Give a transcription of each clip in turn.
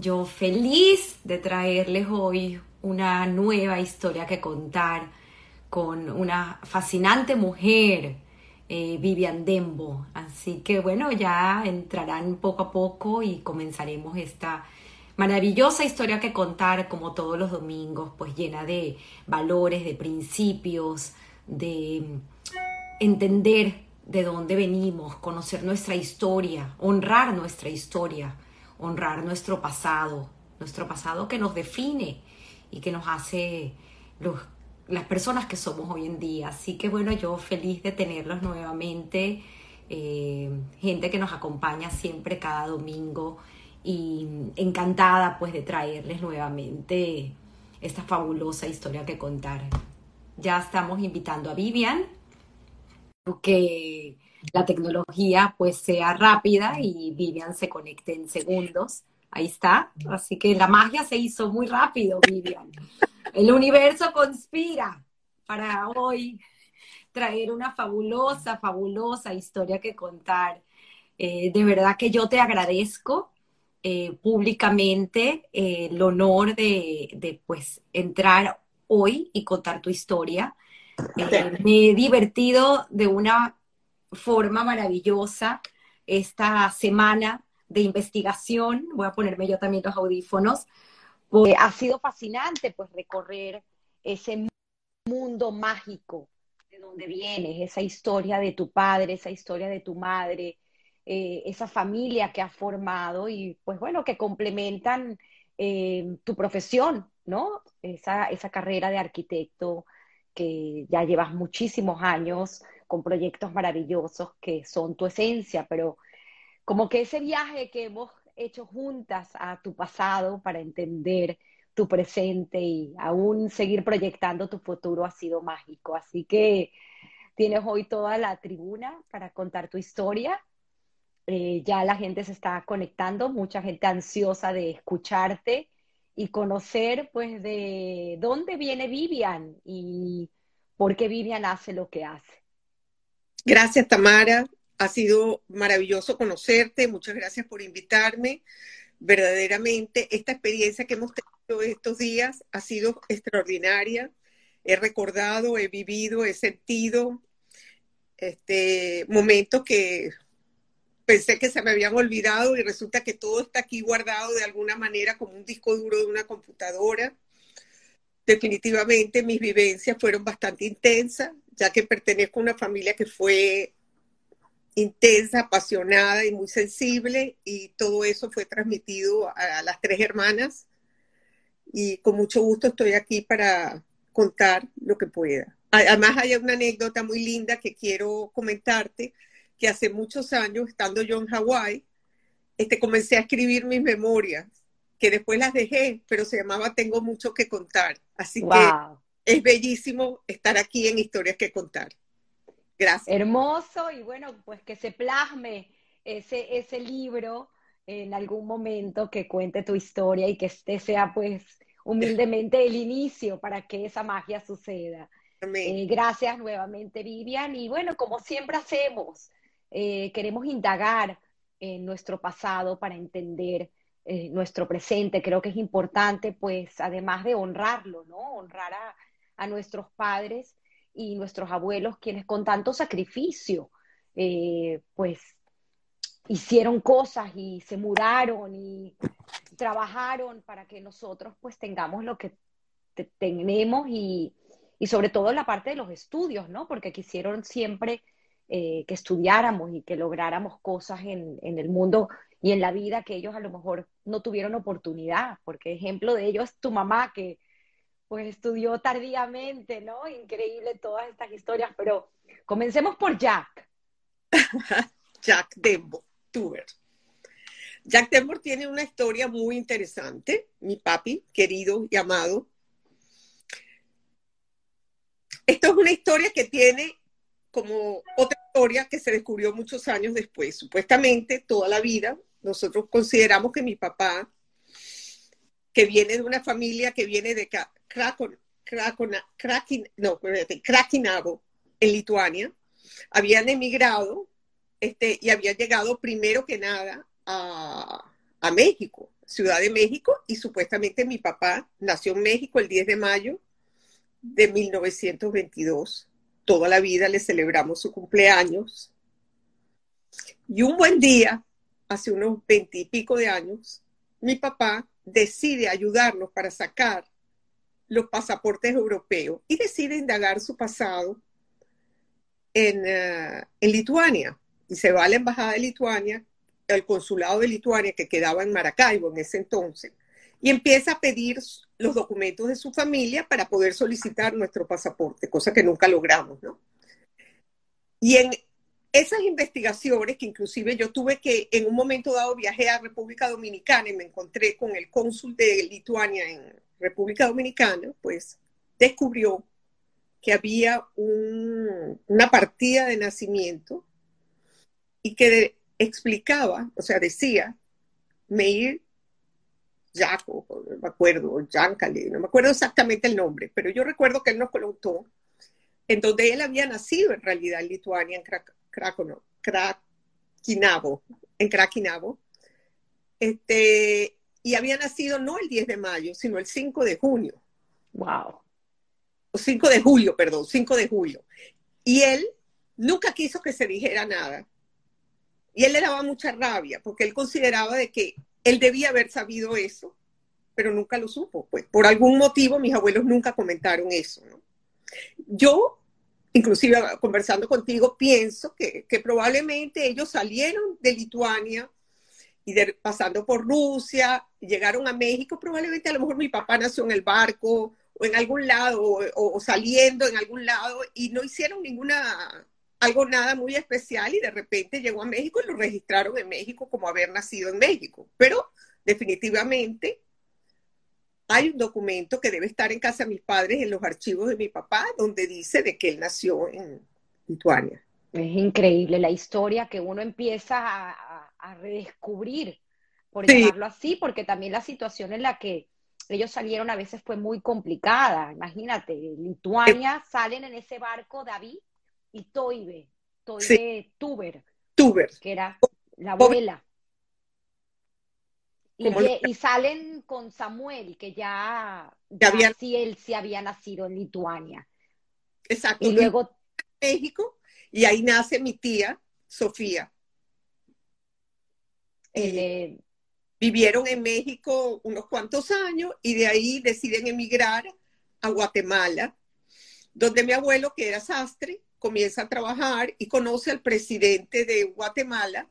Yo feliz de traerles hoy una nueva historia que contar con una fascinante mujer, eh, Vivian Dembo. Así que bueno, ya entrarán poco a poco y comenzaremos esta maravillosa historia que contar como todos los domingos, pues llena de valores, de principios, de entender de dónde venimos, conocer nuestra historia, honrar nuestra historia, honrar nuestro pasado, nuestro pasado que nos define y que nos hace las personas que somos hoy en día. Así que bueno, yo feliz de tenerlos nuevamente, eh, gente que nos acompaña siempre cada domingo y encantada pues de traerles nuevamente esta fabulosa historia que contar. Ya estamos invitando a Vivian que la tecnología pues sea rápida y Vivian se conecte en segundos. Ahí está. Así que la magia se hizo muy rápido, Vivian. El universo conspira para hoy traer una fabulosa, fabulosa historia que contar. Eh, de verdad que yo te agradezco eh, públicamente eh, el honor de, de, pues entrar hoy y contar tu historia. Me he divertido de una forma maravillosa esta semana de investigación. Voy a ponerme yo también los audífonos. Porque ha sido fascinante pues recorrer ese mundo mágico de donde vienes, esa historia de tu padre, esa historia de tu madre, eh, esa familia que has formado y pues bueno, que complementan eh, tu profesión, ¿no? Esa, esa carrera de arquitecto que ya llevas muchísimos años con proyectos maravillosos que son tu esencia, pero como que ese viaje que hemos hecho juntas a tu pasado para entender tu presente y aún seguir proyectando tu futuro ha sido mágico. Así que tienes hoy toda la tribuna para contar tu historia. Eh, ya la gente se está conectando, mucha gente ansiosa de escucharte y conocer pues de dónde viene Vivian y por qué Vivian hace lo que hace. Gracias, Tamara. Ha sido maravilloso conocerte. Muchas gracias por invitarme. Verdaderamente, esta experiencia que hemos tenido estos días ha sido extraordinaria. He recordado, he vivido, he sentido este, momentos que pensé que se me habían olvidado y resulta que todo está aquí guardado de alguna manera como un disco duro de una computadora. Definitivamente mis vivencias fueron bastante intensas, ya que pertenezco a una familia que fue intensa, apasionada y muy sensible y todo eso fue transmitido a, las tres hermanas y con mucho gusto estoy aquí para contar lo que pueda. Además hay una anécdota muy linda que quiero comentarte que hace muchos años, estando yo en Hawái, este, comencé a escribir mis memorias, que después las dejé, pero se llamaba Tengo mucho que contar. Así que es bellísimo estar aquí en Historias que contar. Gracias. Hermoso y bueno, pues que se plasme ese, ese libro en algún momento que cuente tu historia y que este sea pues humildemente el inicio para que esa magia suceda. Eh, gracias nuevamente, Vivian. Y bueno, como siempre hacemos, eh, queremos indagar en nuestro pasado para entender eh, nuestro presente. Creo que es importante, pues, además de honrarlo, ¿no? Honrar a, nuestros padres y nuestros abuelos, quienes con tanto sacrificio, eh, pues, hicieron cosas y se mudaron y trabajaron para que nosotros, pues, tengamos lo que tenemos y, y sobre todo la parte de los estudios, ¿no? Porque quisieron siempre eh, que estudiáramos y que lográramos cosas en, el mundo y en la vida que ellos a lo mejor no tuvieron oportunidad, porque ejemplo de ello es tu mamá que pues estudió tardíamente, ¿no? Increíble todas estas historias, pero comencemos por Jack. Jack Denbo, Tuber. Jack Denver tiene una historia muy interesante, mi papi, querido y amado. Esto es una historia que tiene como otra historia que se descubrió muchos años después. Supuestamente toda la vida nosotros consideramos que mi papá, que viene de una familia que viene de Krakinavo, en Lituania, habían emigrado este, y habían llegado primero que nada a, a México, Ciudad de México, y supuestamente mi papá nació en México el 10 de mayo de 1922. Toda la vida le celebramos su cumpleaños. Y un buen día, hace unos veintipico de años, mi papá decide ayudarnos para sacar los pasaportes europeos y decide indagar su pasado en, uh, en Lituania. Y se va a la embajada de Lituania, al consulado de Lituania que quedaba en Maracaibo en ese entonces, y empieza a pedir los documentos de su familia para poder solicitar nuestro pasaporte, cosa que nunca logramos, ¿no? Y en esas investigaciones, que inclusive yo tuve que, en un momento dado viajé a República Dominicana y me encontré con el cónsul de Lituania en República Dominicana, pues descubrió que había un, una partida de nacimiento y que explicaba, o sea, decía, Meir Jaco, no me acuerdo, Yankale, no me acuerdo exactamente el nombre, pero yo recuerdo que él nos contó en donde él había nacido en realidad en Lituania, en Krakow, en Krakinavo, este, y había nacido no el 10 de mayo, sino el 5 de junio. Wow. O 5 de julio, perdón, 5 de julio. Y él nunca quiso que se dijera nada. Y él le daba mucha rabia porque él consideraba de que él debía haber sabido eso, pero nunca lo supo. Pues por algún motivo mis abuelos nunca comentaron eso. ¿no? Yo, inclusive conversando contigo, pienso que, que probablemente ellos salieron de Lituania y pasando por Rusia, llegaron a México, probablemente a lo mejor mi papá nació en el barco o en algún lado, o, o, saliendo en algún lado, y no hicieron ninguna, algo nada muy especial, y de repente llegó a México y lo registraron en México como haber nacido en México. Pero definitivamente hay un documento que debe estar en casa de mis padres, en los archivos de mi papá, donde dice de que él nació en Lituania. Es increíble la historia que uno empieza a, a, redescubrir, por sí. llamarlo así, porque también la situación en la que ellos salieron a veces fue muy complicada. Imagínate, Lituania eh, salen en ese barco David y Toive sí. Tuber, Tuber, que era la abuela. Y, y, salen con Samuel, que ya, ya, había... sí él sí había nacido en Lituania. Exacto. Y luego México, y ahí nace mi tía, Sofía. Eh, vivieron en México unos cuantos años y de ahí deciden emigrar a Guatemala, donde mi abuelo, que era sastre, comienza a trabajar y conoce al presidente de Guatemala.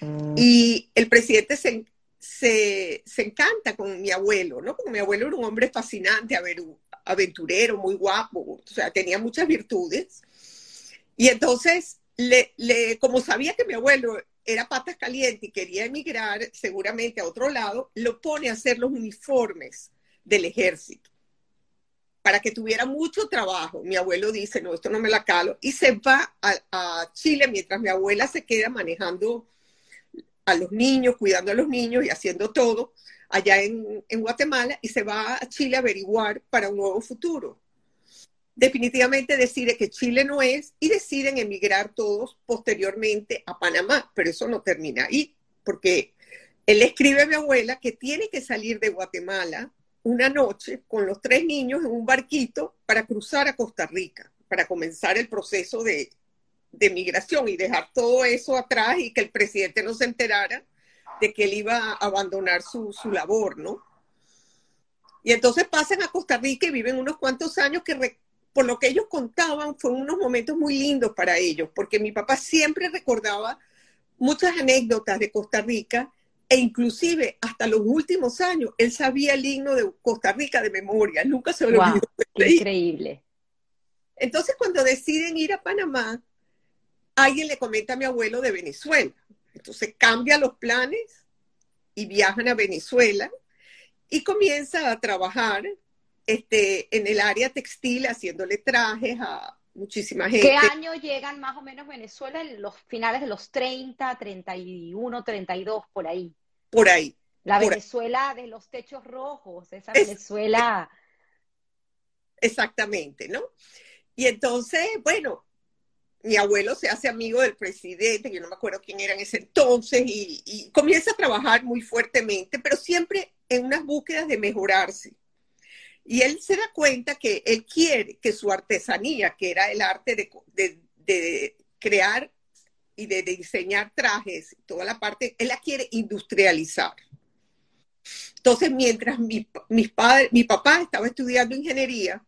Mm. Y el presidente se, se, se, encanta con mi abuelo, ¿no? Porque mi abuelo era un hombre fascinante, aventurero, muy guapo, o sea, tenía muchas virtudes. Y entonces, le, le, como sabía que mi abuelo era patas caliente y quería emigrar seguramente a otro lado, lo pone a hacer los uniformes del ejército para que tuviera mucho trabajo. Mi abuelo dice, no, esto no me la calo, y se va a, Chile mientras mi abuela se queda manejando a los niños, cuidando a los niños y haciendo todo allá en, en Guatemala, y se va a Chile a averiguar para un nuevo futuro definitivamente decide que Chile no es y deciden emigrar todos posteriormente a Panamá, pero eso no termina ahí, porque él escribe a mi abuela que tiene que salir de Guatemala una noche con los tres niños en un barquito para cruzar a Costa Rica, para comenzar el proceso de, de migración y dejar todo eso atrás y que el presidente no se enterara de que él iba a abandonar su, su labor, ¿no? Y entonces pasan a Costa Rica y viven unos cuantos años que por lo que ellos contaban, fueron unos momentos muy lindos para ellos, porque mi papá siempre recordaba muchas anécdotas de Costa Rica e inclusive hasta los últimos años él sabía el himno de Costa Rica de memoria, nunca se lo wow, olvidó. Increíble. Entonces cuando deciden ir a Panamá, alguien le comenta a mi abuelo de Venezuela. Entonces cambia los planes y viajan a Venezuela y comienza a trabajar este, en el área textil haciéndole trajes a muchísima gente. ¿Qué año llegan más o menos Venezuela? En los finales de los 30, 31, 32, por ahí. Por ahí. La por Venezuela ahí. de los techos rojos, esa es, mi abuelo se hace amigo del presidente, yo no me acuerdo quién era en ese entonces, y, y comienza a trabajar muy fuertemente, pero siempre en unas búsquedas de mejorarse. Y él se da cuenta que él quiere que su artesanía, que era el arte de, crear y de, de, diseñar trajes, toda la parte, él la quiere industrializar. Entonces, mientras mi, mis padres, mi papá estaba estudiando ingeniería,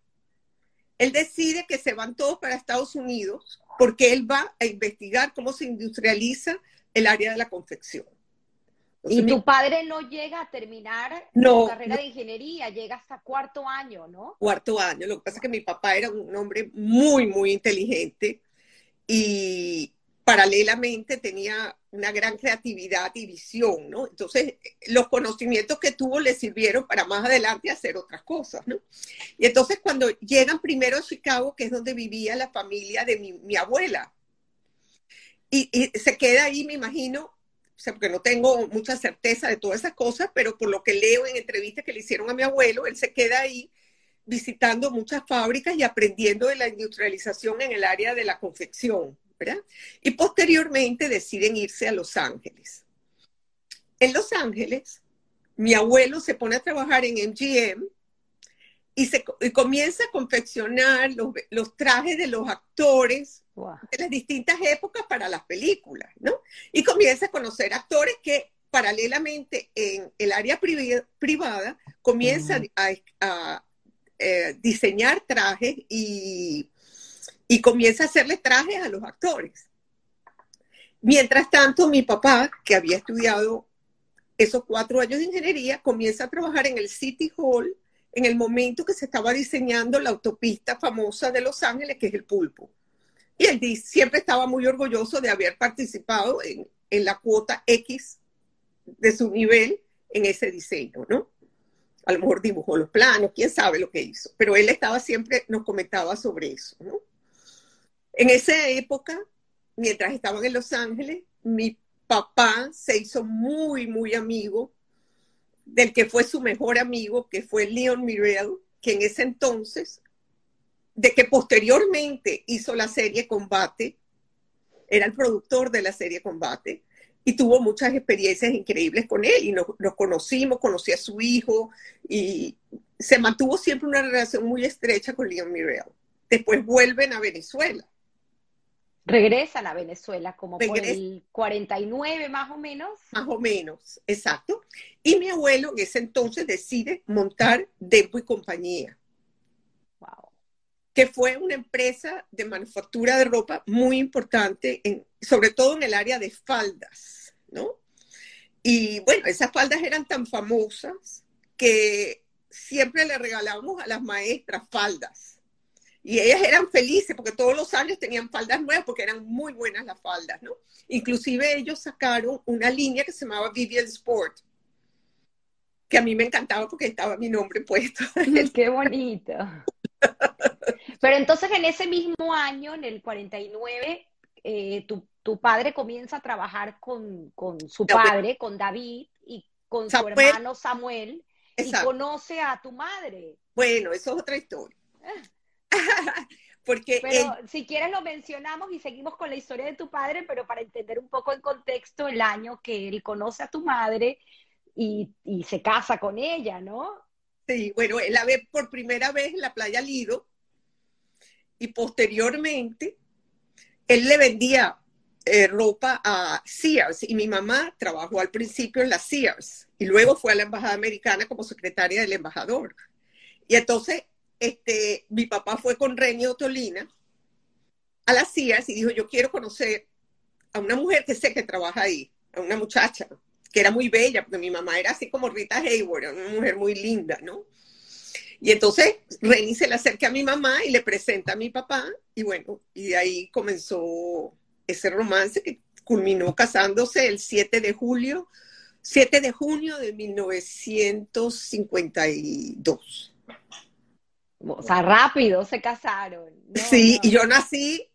él decide que se van todos para Estados Unidos porque él va a investigar cómo se industrializa el área de la confección. Entonces, y tu mi... padre no llega a terminar no, su carrera no. de ingeniería, llega hasta cuarto año, ¿no? Cuarto año. Lo que pasa es que mi papá era un hombre muy, muy inteligente y paralelamente tenía una gran creatividad y visión, ¿no? Entonces, los conocimientos que tuvo le sirvieron para más adelante hacer otras cosas, ¿no? Y entonces cuando llegan primero a Chicago, que es donde vivía la familia de mi, mi abuela, y, y, se queda ahí, me imagino, o sea, porque no tengo mucha certeza de todas esas cosas, pero por lo que leo en entrevistas que le hicieron a mi abuelo, él se queda ahí visitando muchas fábricas y aprendiendo de la industrialización en el área de la confección. Y posteriormente deciden irse a Los Ángeles. En Los Ángeles, mi abuelo se pone a trabajar en MGM y, se, y comienza a confeccionar los, los, trajes de los actores wow. de las distintas épocas para las películas, ¿no? Y comienza a conocer actores que paralelamente en el área privada comienzan uh -huh. a, a, a eh, diseñar trajes y y comienza a hacerle trajes a los actores. Mientras tanto, mi papá, que había estudiado esos cuatro años de ingeniería, comienza a trabajar en el City Hall en el momento que se estaba diseñando la autopista famosa de Los Ángeles, que es el Pulpo. Y él siempre estaba muy orgulloso de haber participado en, la cuota X de su nivel en ese diseño, ¿no? A lo mejor dibujó los planos, quién sabe lo que hizo, pero él estaba siempre, nos comentaba sobre eso, ¿no? En esa época, mientras estaban en Los Ángeles, mi papá se hizo muy, muy amigo del que fue su mejor amigo, que fue Leon Mirel, que en ese entonces, de que posteriormente hizo la serie Combate, era el productor de la serie Combate, y tuvo muchas experiencias increíbles con él, y nos, nos conocimos, conocí a su hijo, y se mantuvo siempre una relación muy estrecha con Leon Mirel. Después vuelven a Venezuela regresan a Venezuela como Regres por el 49 más o menos. Más o menos, exacto. Y mi abuelo en ese entonces decide montar Dempo y compañía. Que fue una empresa de manufactura de ropa muy importante, en, sobre todo en el área de faldas, ¿no? Y bueno, esas faldas eran tan famosas que siempre le regalábamos a las maestras faldas y ellas eran felices porque todos los años tenían faldas nuevas porque eran muy buenas las faldas, ¿no? Inclusive ellos sacaron una línea que se llamaba Vivian Sport, que a mí me encantaba porque estaba mi nombre puesto. ¡Qué bonito! Pero entonces en ese mismo año, en el 49, eh, tu, tu, padre comienza a trabajar con, con su padre, con David, y con Samuel. su hermano Samuel, Exacto. y conoce a tu madre. Bueno, eso es otra historia. Porque pero si quieres lo mencionamos y seguimos con la historia de tu padre, pero para entender un poco en contexto el año que él conoce a tu madre y, y se casa con ella, ¿no? Sí, bueno, él la ve por primera vez en la playa Lido y posteriormente él le vendía eh, ropa a Sears y mi mamá trabajó al principio en la Sears y luego fue a la embajada americana como secretaria del embajador. Y entonces este, mi papá fue con Renio Tolina a las CIAS y dijo, yo quiero conocer a una mujer que sé que trabaja ahí, a una muchacha que era muy bella, porque mi mamá era así como Rita Hayward, una mujer muy linda, ¿no? Y entonces Reni se le acerca a mi mamá y le presenta a mi papá, y bueno, y de ahí comenzó ese romance que culminó casándose el 7 de julio, 7 de junio de 1952. O sea, rápido se casaron. No, sí, no. y yo nací,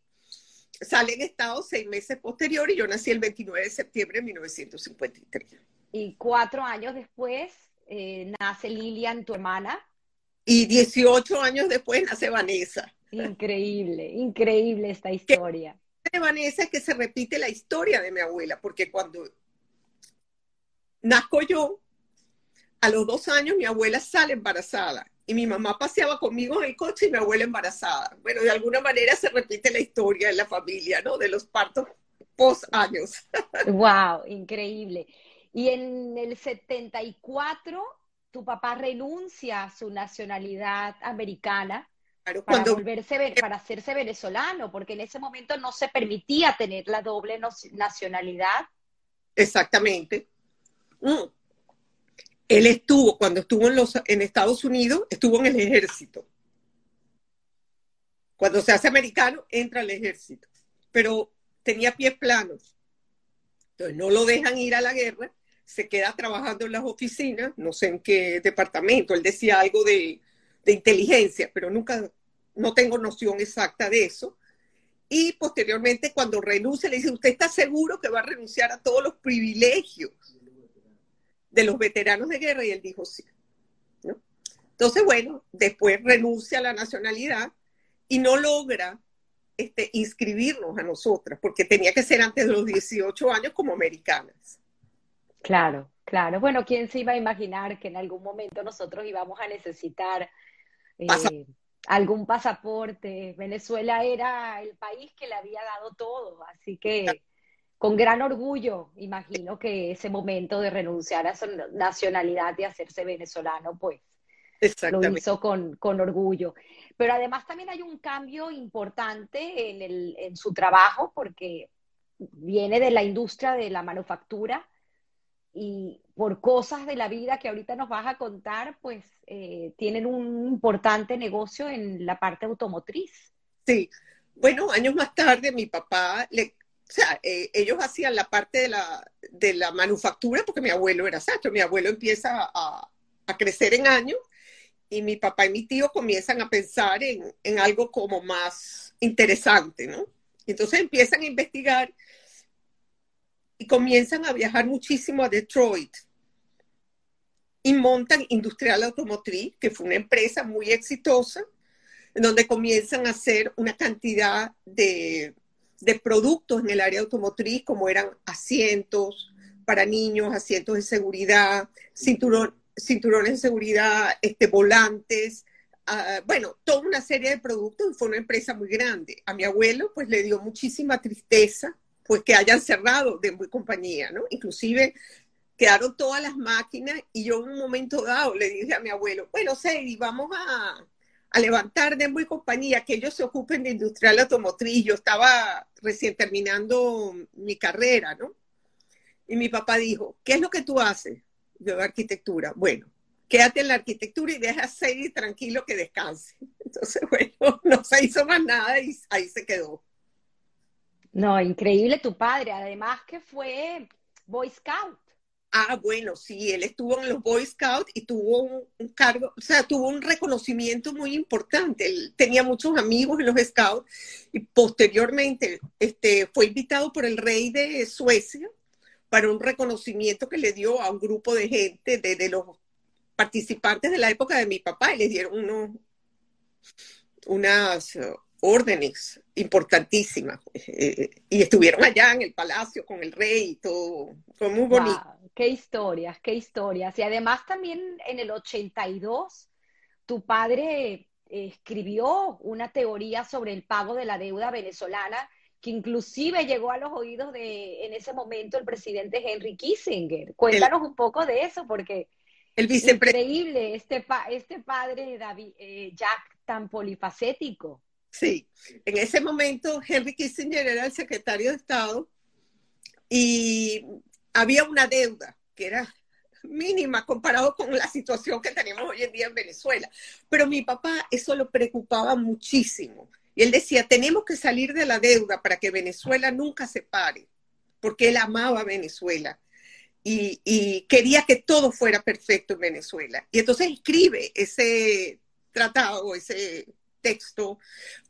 sale en estado seis meses posterior y yo nací el 29 de septiembre de 1953. Y cuatro años después eh, nace Lilian, tu hermana. Y 18 años después nace Vanessa. Increíble, increíble esta historia. de Vanessa es que se repite la historia de mi abuela, porque cuando nazco yo, a los dos años mi abuela sale embarazada y mi mamá paseaba conmigo en el coche y mi abuela embarazada. Bueno, de alguna manera se repite la historia en la familia, ¿no? De los partos post años. ¡Wow! Increíble. Y en el 74, tu papá renuncia a su nacionalidad americana para volverse, para hacerse venezolano, porque en ese momento no se permitía tener la doble nacionalidad. Exactamente. Mm. Él estuvo, cuando estuvo en, los, en Estados Unidos, estuvo en el ejército. Cuando se hace americano, entra al ejército. Pero tenía pies planos. Entonces no lo dejan ir a la guerra, se queda trabajando en las oficinas, no sé en qué departamento, él decía algo de, de inteligencia, pero nunca, no tengo noción exacta de eso. Y posteriormente, cuando renuncia, le dice, ¿usted está seguro que va a renunciar a todos los privilegios de los veteranos de guerra? Y él dijo, sí. ¿no? Entonces, bueno, después renuncia a la nacionalidad y no logra este, inscribirnos a nosotras, porque tenía que ser antes de los 18 años como americanas. Claro, claro. Bueno, ¿quién se iba a imaginar que en algún momento nosotros íbamos a necesitar eh, algún pasaporte? Venezuela era el país que le había dado todo, así que con gran orgullo, imagino que ese momento de renunciar a su nacionalidad y hacerse venezolano, pues lo hizo con, con, orgullo. Pero además también hay un cambio importante en, el, en su trabajo porque viene de la industria de la manufactura y por cosas de la vida que ahorita nos vas a contar, pues eh, tienen un importante negocio en la parte automotriz. Sí, bueno, años más tarde mi papá, le, o sea, eh, ellos hacían la parte de la, de la manufactura porque mi abuelo era sacho, mi abuelo empieza a, a crecer en años y mi papá y mi tío comienzan a pensar en, en algo como más interesante, ¿no? Entonces empiezan a investigar y comienzan a viajar muchísimo a Detroit y montan Industrial Automotriz, que fue una empresa muy exitosa, en donde comienzan a hacer una cantidad de, de productos en el área automotriz, como eran asientos para niños, asientos de seguridad, cinturón, cinturones de seguridad, este, volantes, uh, bueno, toda una serie de productos y fue una empresa muy grande. A mi abuelo pues le dio muchísima tristeza pues que hayan cerrado de compañía, ¿no? Inclusive quedaron todas las máquinas y yo en un momento dado le dije a mi abuelo, bueno, Sadie, vamos a, levantar de muy compañía, que ellos se ocupen de industrial automotriz. Yo estaba recién terminando mi carrera, ¿no? Y mi papá dijo, ¿qué es lo que tú haces? de arquitectura. Bueno, quédate en la arquitectura y deja a Sadie tranquilo que descanse. Entonces, bueno, no se hizo más nada y ahí se quedó. No, increíble tu padre, además que fue Boy Scout. Ah, bueno, sí, él estuvo en los Boy Scouts y tuvo un, cargo, o sea, tuvo un reconocimiento muy importante. Él tenía muchos amigos en los Scouts y posteriormente este, fue invitado por el rey de Suecia para un reconocimiento que le dio a un grupo de gente, de, los participantes de la época de mi papá, y le dieron unos, unas órdenes importantísimas. Eh, y estuvieron allá en el palacio con el rey y todo. Fue muy bonito. qué historias, qué historias. Y además también en el 82, tu padre escribió una teoría sobre el pago de la deuda venezolana que inclusive llegó a los oídos de en ese momento el presidente Henry Kissinger. Cuéntanos un poco de eso, porque el increíble este, este padre David, eh, Jack tan polifacético. Sí, en ese momento Henry Kissinger era el secretario de Estado y había una deuda que era mínima comparado con la situación que tenemos hoy en día en Venezuela. Pero mi papá eso lo preocupaba muchísimo. Y él decía, tenemos que salir de la deuda para que Venezuela nunca se pare, porque él amaba Venezuela y, quería que todo fuera perfecto en Venezuela. Y entonces escribe ese tratado, ese texto,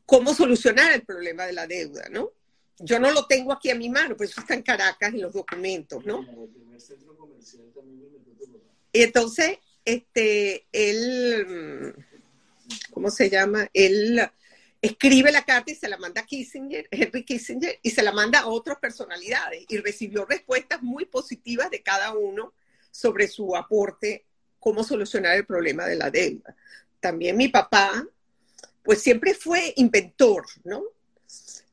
cómo solucionar el problema de la deuda, ¿no? Yo no lo tengo aquí a mi mano, pues eso está en Caracas en los documentos, ¿no? Y entonces, este, él, ¿cómo se llama? Él escribe la carta y se la manda a Kissinger, Henry Kissinger, y se la manda a otras personalidades y recibió respuestas muy positivas de cada uno sobre su aporte, cómo solucionar el problema de la deuda. También mi papá, pues siempre fue inventor, ¿no?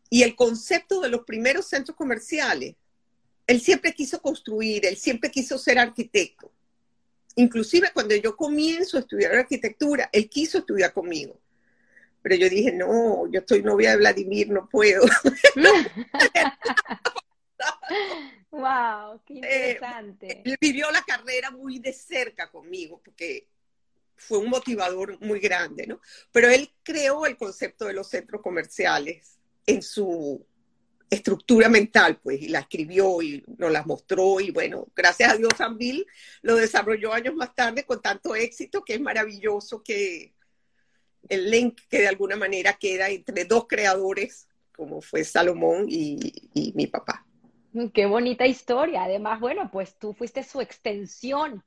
Y el concepto de los primeros centros comerciales, él siempre quiso construir, él siempre quiso ser arquitecto. Inclusive cuando yo comienzo a estudiar arquitectura, él quiso estudiar conmigo. Pero yo dije, no, yo estoy novia de Vladimir, no puedo. wow, qué eh, interesante. él vivió la carrera muy de cerca conmigo, porque fue un motivador muy grande, ¿no? Pero él creó el concepto de los centros comerciales en su estructura mental, pues, y la escribió y nos la mostró y bueno, gracias a Dios Bill lo desarrolló años más tarde con tanto éxito que es maravilloso que el link que de alguna manera queda entre dos creadores como fue Salomón y, y mi papá. Qué bonita historia. Además, bueno, pues tú fuiste su extensión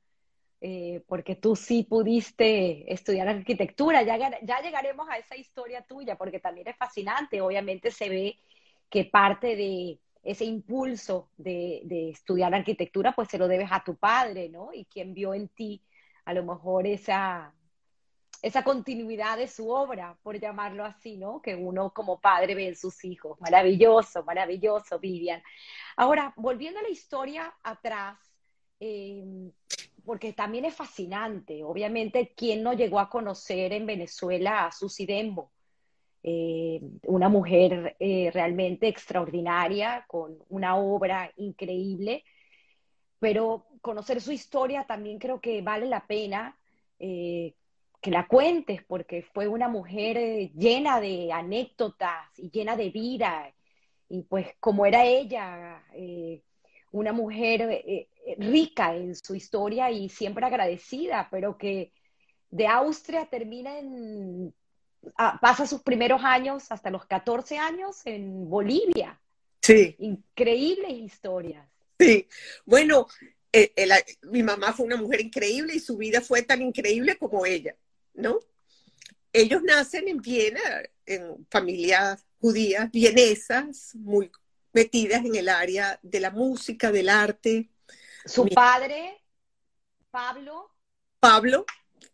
eh, porque tú sí pudiste estudiar arquitectura. Ya, llegaremos a esa historia tuya, porque también es fascinante. Obviamente se ve que parte de ese impulso de, estudiar arquitectura, pues se lo debes a tu padre, ¿no? Y quien vio en ti a lo mejor esa, esa continuidad de su obra, por llamarlo así, ¿no? Que uno como padre ve en sus hijos. Maravilloso, maravilloso, Vivian. Ahora, volviendo a la historia atrás, eh, porque también es fascinante. Obviamente, ¿quién no llegó a conocer en Venezuela a Susi Dembo? Eh, una mujer eh, realmente extraordinaria, con una obra increíble, pero conocer su historia también creo que vale la pena eh, que la cuentes, porque fue una mujer llena de anécdotas y llena de vida, y pues como era ella, una mujer rica en su historia y siempre agradecida, pero que de Austria termina en, ah, pasa sus primeros años hasta los 14 años en Bolivia. Sí. Increíbles historias. Sí, bueno, eh, mi mamá fue una mujer increíble y su vida fue tan increíble como ella, ¿no? Ellos nacen en Viena, en familias judías vienesas, muy metidas en el área de la música, del arte, su padre, Pablo. Pablo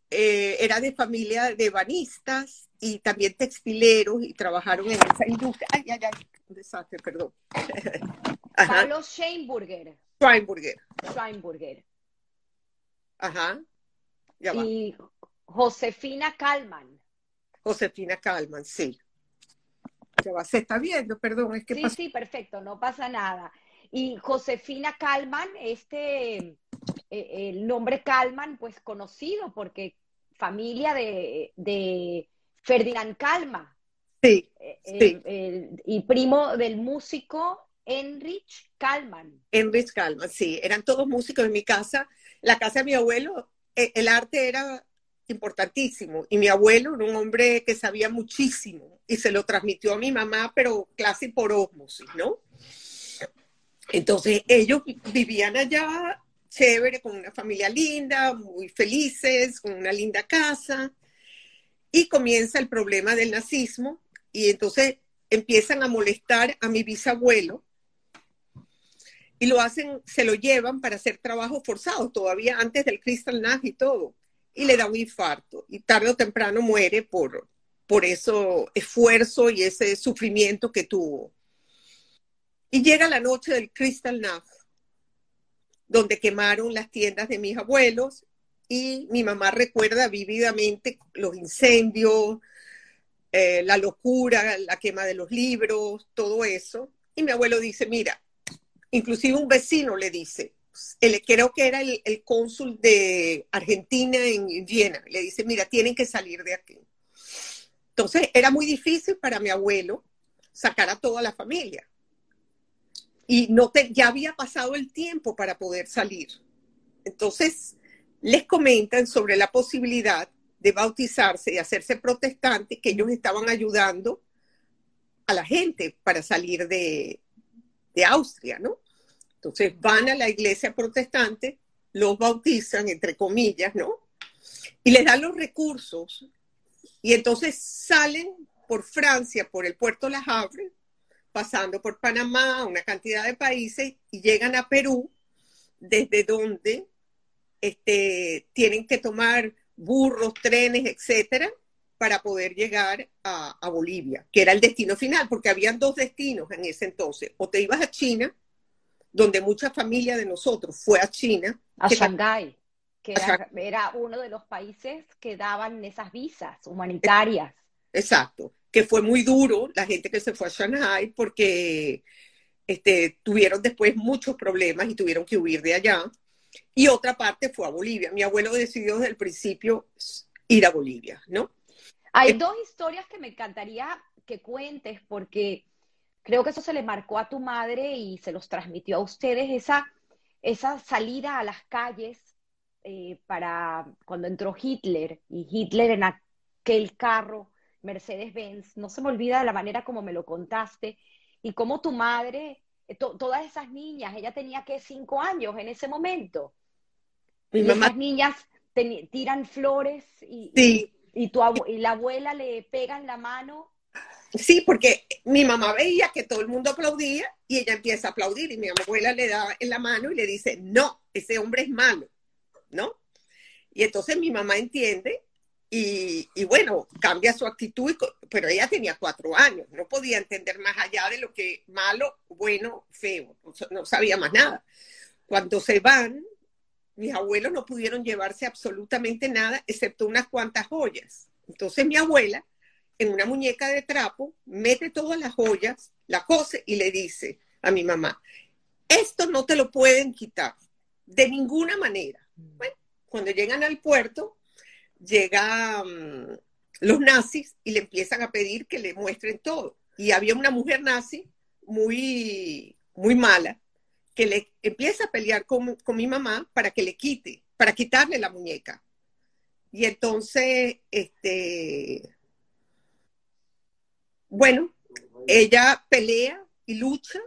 eh, era de familia de banistas y también textileros y trabajaron en esa industria. Ay, ay, ay, un desastre, perdón. Pablo Scheinburger. Scheinburger. Scheinburger. Ajá. Y Josefina Kalman. Josefina Kalman, sí. Ya va, se está viendo, perdón, es que Sí, sí, perfecto, no pasa nada. Y Josefina Kalman, este, eh, el nombre Kalman, pues conocido porque familia de, Ferdinand Kalma. Sí, eh, y primo del músico Enrich Kalman. Enrich Kalman, sí, eran todos músicos en mi casa. La casa de mi abuelo, e, el arte era importantísimo. Y mi abuelo era un hombre que sabía muchísimo y se lo transmitió a mi mamá, pero casi por osmosis, ¿no? Entonces ellos vivían allá chévere, con una familia linda, muy felices, con una linda casa, y comienza el problema del nazismo, y entonces empiezan a molestar a mi bisabuelo, y lo hacen, se lo llevan para hacer trabajos forzados, todavía antes del Crystal y todo, y le da un infarto, y tarde o temprano muere por, por ese esfuerzo y ese sufrimiento que tuvo. Y llega la noche del Crystal Night, donde quemaron las tiendas de mis abuelos y mi mamá recuerda vívidamente los incendios, eh, la locura, la quema de los libros, todo eso. Y mi abuelo dice, mira, inclusive un vecino le dice, creo que era el, el cónsul de Argentina en Viena, le dice, mira, tienen que salir de aquí. Entonces era muy difícil para mi abuelo sacar a toda la familia y no te, ya había pasado el tiempo para poder salir. Entonces, les comentan sobre la posibilidad de bautizarse y hacerse protestantes, que ellos estaban ayudando a la gente para salir de, de Austria, ¿no? Entonces van a la iglesia protestante, los bautizan, entre comillas, ¿no? Y les dan los recursos y entonces salen por Francia, por el puerto La Havre, pasando por Panamá, una cantidad de países, y llegan a Perú, desde donde este, tienen que tomar burros, trenes, etcétera, para poder llegar a, a, Bolivia, que era el destino final, porque habían dos destinos en ese entonces. O te ibas a China, donde mucha familia de nosotros fue a China. A Shanghái, que era, era, uno de los países que daban esas visas humanitarias. Exacto, que fue muy duro la gente que se fue a Shanghái porque este, tuvieron después muchos problemas y tuvieron que huir de allá. Y otra parte fue a Bolivia. Mi abuelo decidió desde el principio ir a Bolivia, ¿no? Hay dos historias que me encantaría que cuentes porque creo que eso se le marcó a tu madre y se los transmitió a ustedes, esa, esa salida a las calles eh, para cuando entró Hitler y Hitler en aquel carro Mercedes-Benz, no se me olvida de la manera como me lo contaste y cómo tu madre, eh, todas esas niñas, ella tenía que cinco años en ese momento. y esas niñas tiran flores y, sí. y, tu y la abuela le pega en la mano. Sí, porque mi mamá veía que todo el mundo aplaudía y ella empieza a aplaudir y mi abuela le da en la mano y le dice, no, ese hombre es malo, ¿no? Y entonces mi mamá entiende y, y, bueno, cambia su actitud, pero ella tenía cuatro años, no podía entender más allá de lo que malo, bueno, feo, no sabía más nada. Cuando se van, mis abuelos no pudieron llevarse absolutamente nada, excepto unas cuantas joyas. Entonces mi abuela, en una muñeca de trapo, mete todas las joyas, la cose y le dice a mi mamá, esto no te lo pueden quitar, de ninguna manera. Bueno, cuando llegan al puerto, llegan mm, los nazis y le empiezan a pedir que le muestren todo. Y había una mujer nazi muy, muy mala que le empieza a pelear con, con mi mamá para que le quite, para quitarle la muñeca. Y entonces, este, bueno, ella pelea y lucha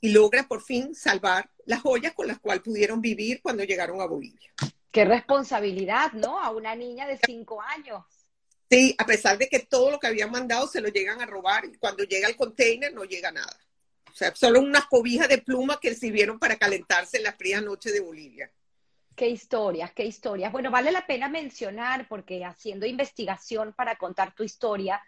y logra por fin salvar las joyas con las cuales pudieron vivir cuando llegaron a Bolivia. Qué responsabilidad, ¿no? A una niña de cinco años. Sí, a pesar de que todo lo que habían mandado se lo llegan a robar y cuando llega el container no llega nada. O sea, solo unas cobijas de pluma que sirvieron para calentarse en la fría noche de Bolivia. Qué historias, qué historias. Bueno, vale la pena mencionar porque haciendo investigación para contar tu historia,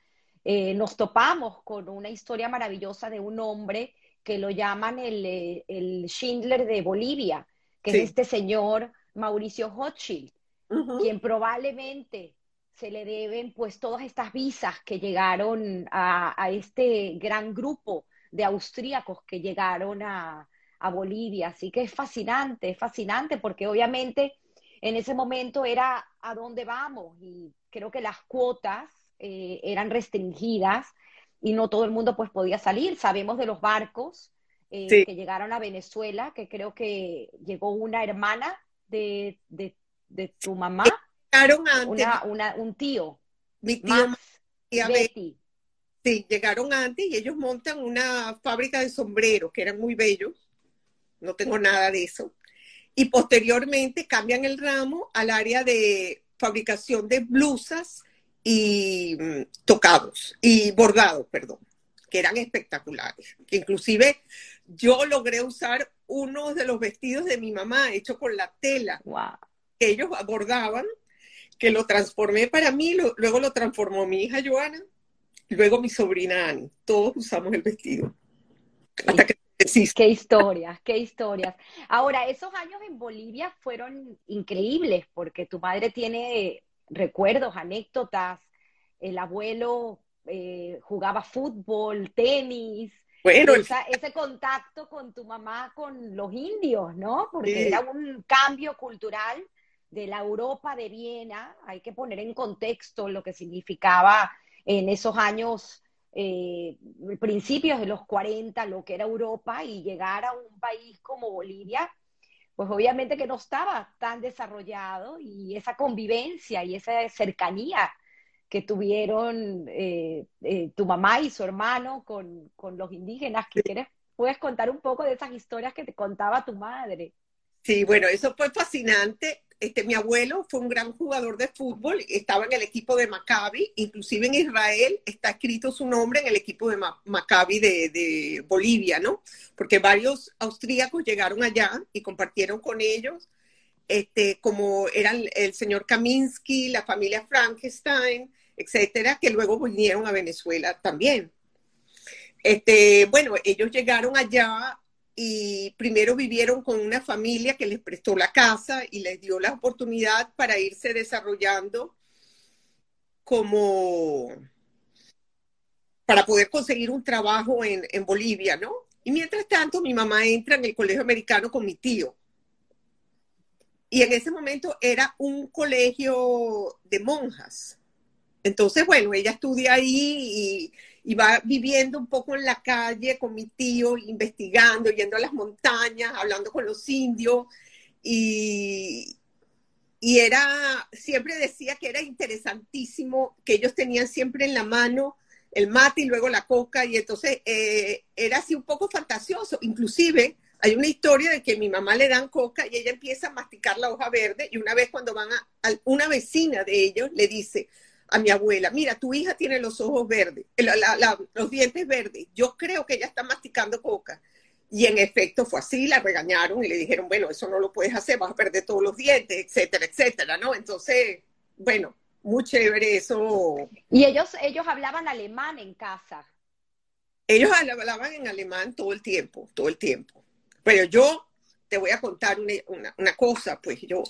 eh, nos topamos con una historia maravillosa de un hombre que lo llaman el, eh, el Schindler de Bolivia, que sí. es este señor Mauricio Hochschild, uh -huh. quien probablemente se le deben pues todas estas visas que llegaron a, a este gran grupo de austríacos que llegaron a, a, Bolivia. Así que es fascinante, es fascinante porque obviamente en ese momento era a dónde vamos y creo que las cuotas eh, eran restringidas y no todo el mundo pues podía salir. Sabemos de los barcos eh, sí. que llegaron a Venezuela, que creo que llegó una hermana de, de, de tu mamá. Llegaron antes. Una, una, un tío. Mi tío Max, tía Betty. Sí, llegaron antes y ellos montan una fábrica de sombreros que eran muy bellos. No tengo nada de eso. Y posteriormente cambian el ramo al área de fabricación de blusas y mm, tocados y bordados, perdón, que eran espectaculares. Que inclusive yo logré usar uno de los vestidos de mi mamá hecho con la tela wow. que ellos bordaban, que lo transformé para mí, lo, luego lo transformó mi hija Joana, luego mi sobrina Annie. Todos usamos el vestido. Hasta que Qué historias, qué historias. Ahora, esos años en Bolivia fueron increíbles porque tu madre tiene recuerdos, anécdotas. El abuelo eh, jugaba fútbol, tenis, bueno, Esa, ese contacto con tu mamá, con los indios, ¿no? Porque sí. era un cambio cultural de la Europa de Viena, hay que poner en contexto lo que significaba en esos años, eh, principios de los 40, lo que era Europa, y llegar a un país como Bolivia, pues obviamente que no estaba tan desarrollado, y esa convivencia y esa cercanía que tuvieron eh, eh, tu mamá y su hermano con, con los indígenas. que quieres, puedes contar un poco de esas historias que te contaba tu madre. Sí, bueno, eso fue fascinante. este, mi abuelo fue un gran jugador de fútbol, estaba en el equipo de Maccabi, inclusive en Israel está escrito su nombre en el equipo de Maccabi de, Bolivia, ¿no? Porque varios austríacos llegaron allá y compartieron con ellos, este, como eran el señor Kaminsky, la familia Frankenstein, etcétera, que luego vinieron a Venezuela también. Este, bueno, ellos llegaron allá y primero vivieron con una familia que les prestó la casa y les dio la oportunidad para irse desarrollando como para poder conseguir un trabajo en, en, Bolivia, ¿no? Y mientras tanto, mi mamá entra en el colegio americano con mi tío. Y en ese momento era un colegio de monjas. Entonces, bueno, ella estudia ahí y, va viviendo un poco en la calle con mi tío, investigando, yendo a las montañas, hablando con los indios. Y, y era, siempre decía que era interesantísimo, que ellos tenían siempre en la mano el mate y luego la coca. Y entonces eh, era así un poco fantasioso, inclusive hay una historia de que mi mamá le dan coca y ella empieza a masticar la hoja verde y una vez cuando van a una vecina de ellos le dice, a mi abuela, mira, tu hija tiene los ojos verdes, los dientes verdes, yo creo que ella está masticando coca. Y en efecto fue así, la regañaron y le dijeron, bueno, eso no lo puedes hacer, vas a perder todos los dientes, etcétera, etcétera, ¿no? Entonces, bueno, muy chévere eso. Y ellos, ellos hablaban alemán en casa. Ellos hablaban en alemán todo el tiempo, todo el tiempo. Pero yo te voy a contar una, una cosa, pues yo,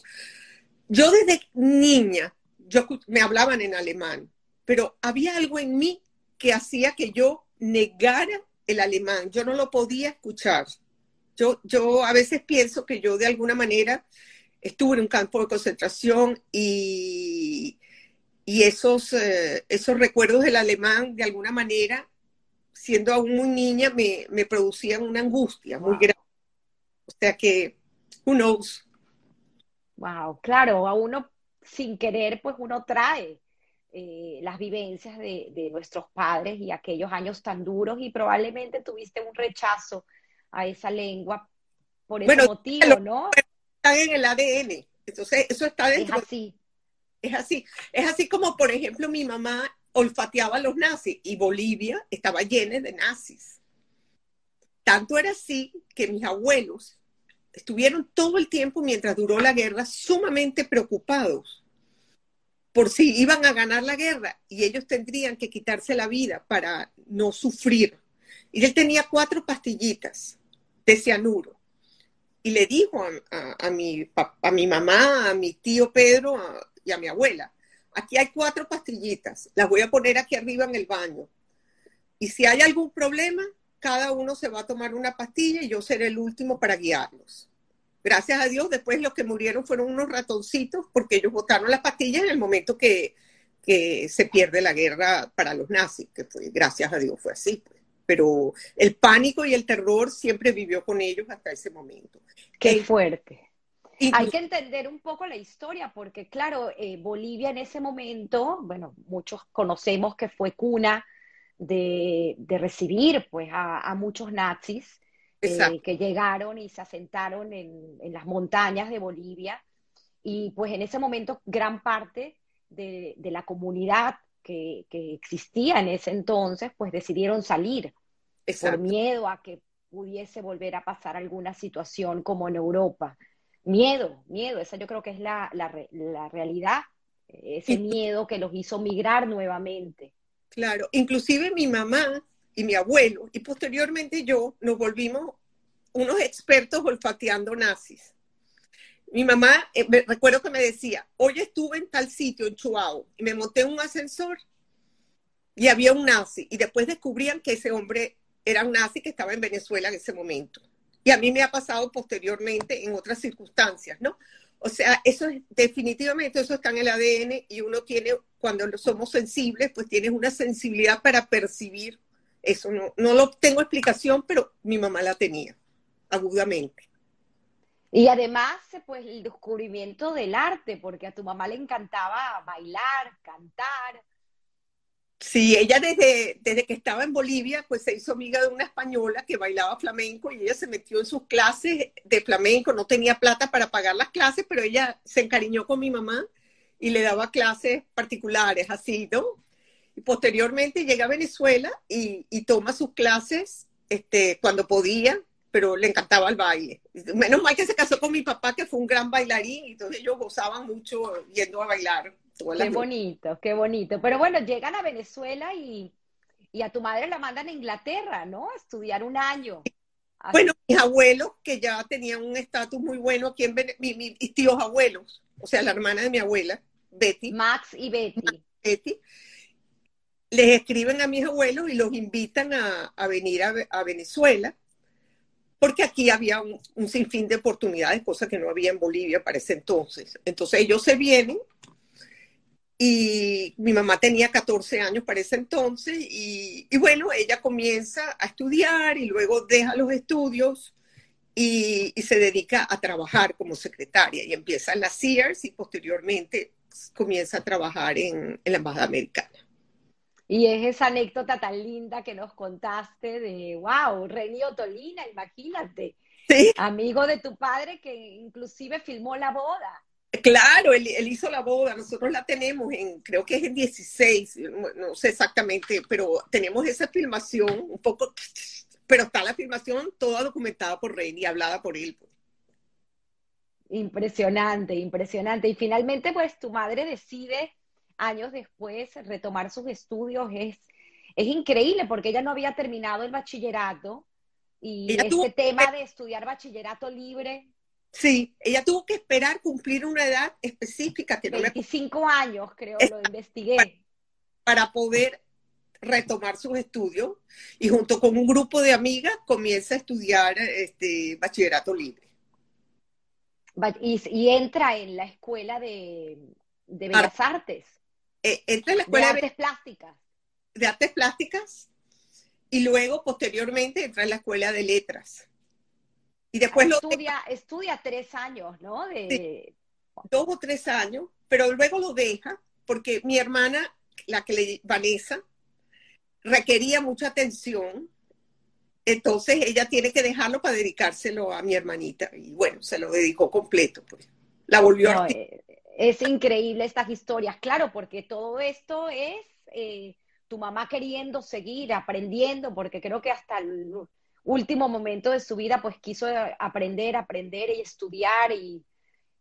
yo desde niña yo me hablaban en alemán, pero había algo en mí que hacía que yo negara el alemán, yo no lo podía escuchar. Yo, yo a veces pienso que yo de alguna manera estuve en un campo de concentración y, y esos, eh, esos recuerdos del alemán de alguna manera, siendo aún muy niña, me, me producían una angustia muy grande. O sea que, who knows. Wow, claro, a uno sin querer, pues uno trae eh, las vivencias de, nuestros padres y aquellos años tan duros y probablemente tuviste un rechazo a esa lengua por ese motivo, ¿no? Está en el ADN, entonces eso está dentro. Es así. Es así. Es así como, por ejemplo, mi mamá olfateaba a los nazis y Bolivia estaba llena de nazis. Tanto era así que mis abuelos estuvieron todo el tiempo mientras duró la guerra sumamente preocupados por si iban a ganar la guerra y ellos tendrían que quitarse la vida para no sufrir. Y él tenía cuatro pastillitas de cianuro. Y le dijo a, mi, a mi mamá, a mi tío Pedro y a mi abuela, aquí hay cuatro pastillitas, las voy a poner aquí arriba en el baño. Y si hay algún problema, cada uno se va a tomar una pastilla y yo seré el último para guiarlos. Gracias a Dios, después los que murieron fueron unos ratoncitos porque ellos botaron las pastillas en el momento que, se pierde la guerra para los nazis, que fue, gracias a Dios fue así. Pues. Pero el pánico y el terror siempre vivió con ellos hasta ese momento. Qué fuerte. Hay que entender un poco la historia, porque claro, eh, Bolivia en ese momento, bueno, muchos conocemos que fue cuna de, recibir pues a, muchos nazis eh, que llegaron y se asentaron en, las montañas de Bolivia. Y pues en ese momento gran parte de, la comunidad que, existía en ese entonces, pues decidieron salir por miedo a que pudiese volver a pasar alguna situación como en Europa. Miedo, miedo, esa yo creo que es la, la realidad, ese miedo que los hizo migrar nuevamente. Claro, inclusive mi mamá y mi abuelo y posteriormente yo nos volvimos unos expertos olfateando nazis. Mi mamá, eh, recuerdo que me decía, hoy estuve en tal sitio, en Chuao, y me monté en un ascensor y había un nazi, y después descubrían que ese hombre era un nazi que estaba en Venezuela en ese momento. Y a mí me ha pasado posteriormente en otras circunstancias, ¿no? O sea, eso es definitivamente, eso está en el ADN y uno tiene, cuando somos sensibles, pues tienes una sensibilidad para percibir eso. No, no lo tengo explicación, pero mi mamá la tenía, agudamente. Y además, pues el descubrimiento del arte, porque a tu mamá le encantaba bailar, cantar. Sí, ella desde, desde que estaba en Bolivia, pues se hizo amiga de una española que bailaba flamenco y ella se metió en sus clases de flamenco, no tenía plata para pagar las clases, pero ella se encariñó con mi mamá y le daba clases particulares, así, ¿no? Y posteriormente llega a Venezuela y, toma sus clases este, cuando podía, pero le encantaba el baile. Menos mal que se casó con mi papá, que fue un gran bailarín, entonces ellos gozaban mucho yendo a bailar. Qué bonito, qué bonito. Pero bueno, llegan a Venezuela y, y, a tu madre la mandan a Inglaterra, ¿no? A estudiar un año. Bueno, mis abuelos, que ya tenían un estatus muy bueno aquí en Venezuela, mis, tíos abuelos, o sea, la hermana de mi abuela, Betty. Max y Betty. Betty les escriben a mis abuelos y los invitan a, a venir a, a, Venezuela, porque aquí había un, un, sinfín de oportunidades, cosas que no había en Bolivia para ese entonces. Entonces ellos se vienen y mi mamá tenía 14 años para ese entonces y, y, bueno, ella comienza a estudiar y luego deja los estudios y, y, se dedica a trabajar como secretaria y empieza en la Sears y posteriormente comienza a trabajar en, en la Embajada Americana. Y es esa anécdota tan linda que nos contaste de, wow, Renio Tolina, imagínate, ¿Sí? amigo de tu padre que inclusive filmó la boda. Claro, él, él, hizo la boda, nosotros la tenemos en, creo que es en 16, no sé exactamente, pero tenemos esa filmación un poco, pero está la filmación toda documentada por Rey y hablada por él. Impresionante, impresionante. Y finalmente, pues tu madre decide años después retomar sus estudios. Es, es increíble porque ella no había terminado el bachillerato y ella este tema de estudiar bachillerato libre Sí, ella tuvo que esperar cumplir una edad específica que 25 no le... años, creo, lo investigué. Para, para, poder retomar sus estudios y junto con un grupo de amigas comienza a estudiar este bachillerato libre. Y, y entra en la escuela de, de Bellas Ar Artes. Eh, entra en la escuela de artes de, plásticas. De artes plásticas y luego posteriormente entra en la escuela de letras. Y después estudia, lo estudia tres años, ¿no? De... Sí, dos o tres años, pero luego lo deja porque mi hermana, la que le, Vanessa, requería mucha atención. Entonces ella tiene que dejarlo para dedicárselo a mi hermanita. Y bueno, se lo dedicó completo, pues. La volvió no, a... Eh, es increíble estas historias, claro, porque todo esto es eh, tu mamá queriendo seguir aprendiendo, porque creo que hasta el, último momento de su vida, pues quiso aprender, aprender y estudiar y,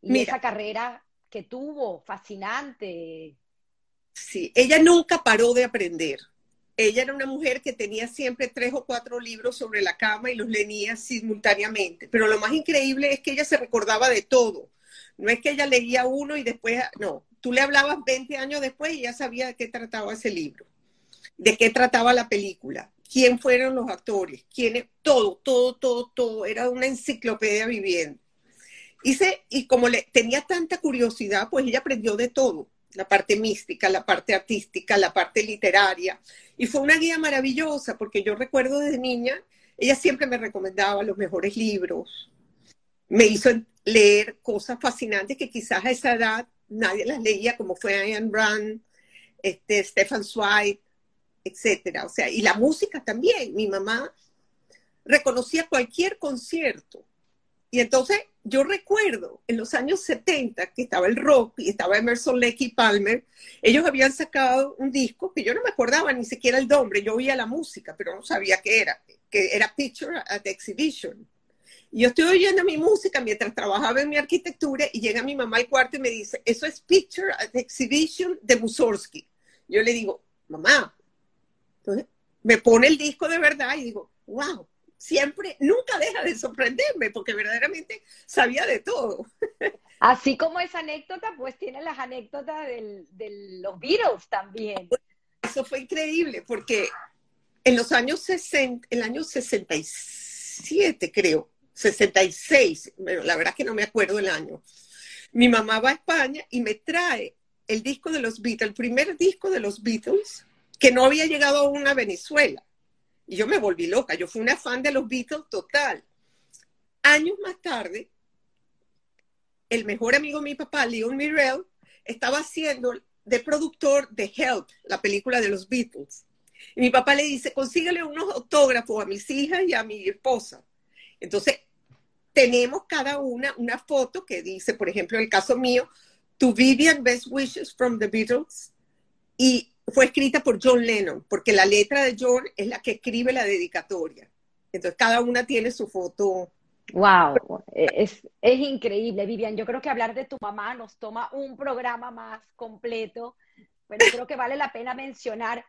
y esa carrera que tuvo, fascinante. Sí, ella nunca paró de aprender. Ella era una mujer que tenía siempre tres o cuatro libros sobre la cama y los leía simultáneamente. Pero lo más increíble es que ella se recordaba de todo. No es que ella leía uno y después, no, tú le hablabas 20 años después y ya sabía de qué trataba ese libro, de qué trataba la película quién fueron los actores, quién, todo, todo, todo, todo, era una enciclopedia viviendo. Hice, y como le tenía tanta curiosidad, pues ella aprendió de todo, la parte mística, la parte artística, la parte literaria, y fue una guía maravillosa, porque yo recuerdo desde niña, ella siempre me recomendaba los mejores libros, me hizo leer cosas fascinantes que quizás a esa edad nadie las leía, como fue Ayn Rand, este, Stefan Zweig, etcétera. O sea, y la música también. Mi mamá reconocía cualquier concierto. Y entonces yo recuerdo en los años 70 que estaba el rock y estaba Emerson Lake Palmer, ellos habían sacado un disco que yo no me acordaba ni siquiera el nombre, yo oía la música, pero no sabía qué era, que era Picture at Exhibition. Y yo estoy oyendo mi música mientras trabajaba en mi arquitectura y llega mi mamá al cuarto y me dice, eso es Picture at Exhibition de Mussorgsky. Yo le digo, mamá, entonces, me pone el disco de verdad y digo, wow, siempre, nunca deja de sorprenderme porque verdaderamente sabía de todo. Así como esa anécdota, pues tiene las anécdotas del, de los Beatles también. Eso fue increíble porque en los años 60, el año 67 creo, 66, bueno, la verdad es que no me acuerdo el año, mi mamá va a España y me trae el disco de los Beatles, el primer disco de los Beatles, que no había llegado aún a Venezuela. Y yo me volví loca, yo fui una fan de los Beatles total. Años más tarde, el mejor amigo de mi papá, Leon Mirel, estaba haciendo de productor de Help, la película de los Beatles. Y mi papá le dice, consíguele unos autógrafos a mis hijas y a mi esposa. Entonces, tenemos cada una una foto que dice, por ejemplo, el caso mío, To Vivian Best Wishes from the Beatles. Y fue escrita por John Lennon, porque la letra de John es la que escribe la dedicatoria. Entonces, cada una tiene su foto. Wow, es, es increíble, Vivian. Yo creo que hablar de tu mamá nos toma un programa más completo, pero creo que vale la pena mencionar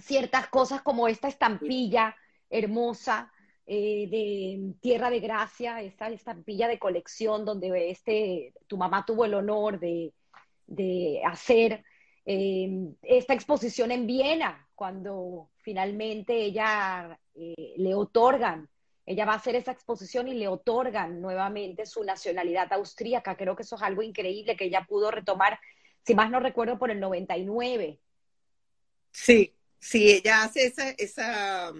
ciertas cosas como esta estampilla hermosa eh, de Tierra de Gracia, esta estampilla de colección donde este, tu mamá tuvo el honor de, hacer eh, esta exposición en Viena, cuando finalmente ella eh, le otorgan, ella va a hacer esa exposición y le otorgan nuevamente su nacionalidad austríaca. Creo que eso es algo increíble que ella pudo retomar, si más no recuerdo, por el 99. Sí, sí, ella hace esa, esa,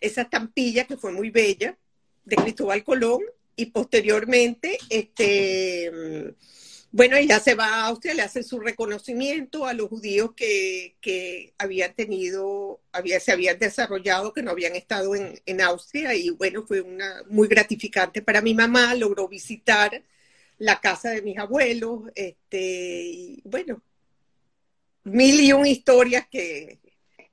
esa estampilla que fue muy bella de Cristóbal Colón y posteriormente, este, bueno, ella se va a Austria, le hace su reconocimiento a los judíos que, que habían tenido, había, se habían desarrollado, que no habían estado en, en Austria y bueno, fue una muy gratificante para mi mamá, logró visitar la casa de mis abuelos, este, y bueno, mil y un historias que,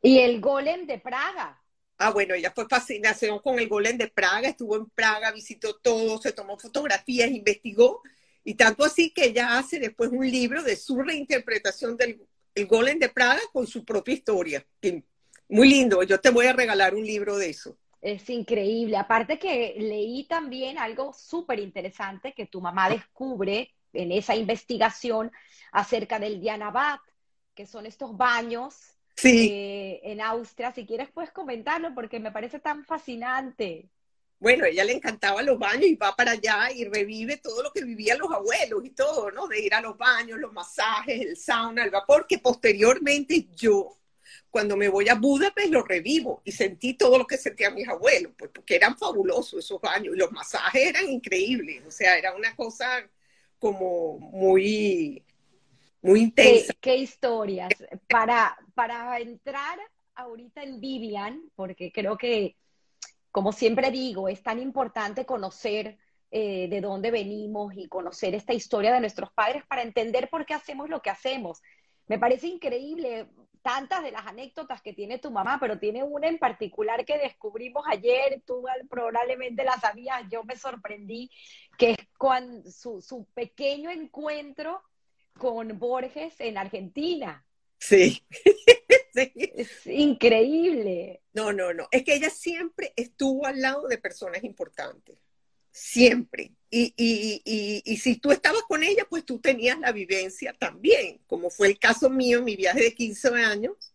y el golem de Praga. Ah, bueno, ella fue fascinación con el golem de Praga, estuvo en Praga, visitó todo, se tomó fotografías, investigó, y tanto así que ella hace después un libro de su reinterpretación del el golem de Praga con su propia historia. Muy lindo, yo te voy a regalar un libro de eso. Es increíble. Aparte que leí también algo súper interesante que tu mamá descubre en esa investigación acerca del Dianabat, que son estos baños sí. Eh, en Austria. Si quieres, puedes comentarlo porque me parece tan fascinante. Bueno, a ella le encantaba los baños y va para allá y revive todo lo que vivían los abuelos y todo, ¿no? De ir a los baños, los masajes, el sauna, el vapor, que posteriormente yo, cuando me voy a Budapest, lo revivo y sentí todo lo que sentían mis abuelos, pues porque eran fabulosos esos baños y los masajes eran increíbles, o sea, era una cosa como muy, muy intensa. ¿Qué, historias? Para, para entrar ahorita en Vivian, porque creo que, como siempre digo, es tan importante conocer eh, de dónde venimos y conocer esta historia de nuestros padres para entender por qué hacemos lo que hacemos. Me parece increíble tantas de las anécdotas que tiene tu mamá, pero tiene una en particular que descubrimos ayer, tú probablemente la sabías, yo me sorprendí, que es su, su pequeño encuentro con Borges en Argentina. Sí. Es increíble. No, no, no. Es que ella siempre estuvo al lado de personas importantes. Siempre. Y, y, si tú estabas con ella, pues tú tenías la vivencia también, como fue el caso mío en mi viaje de 15 años,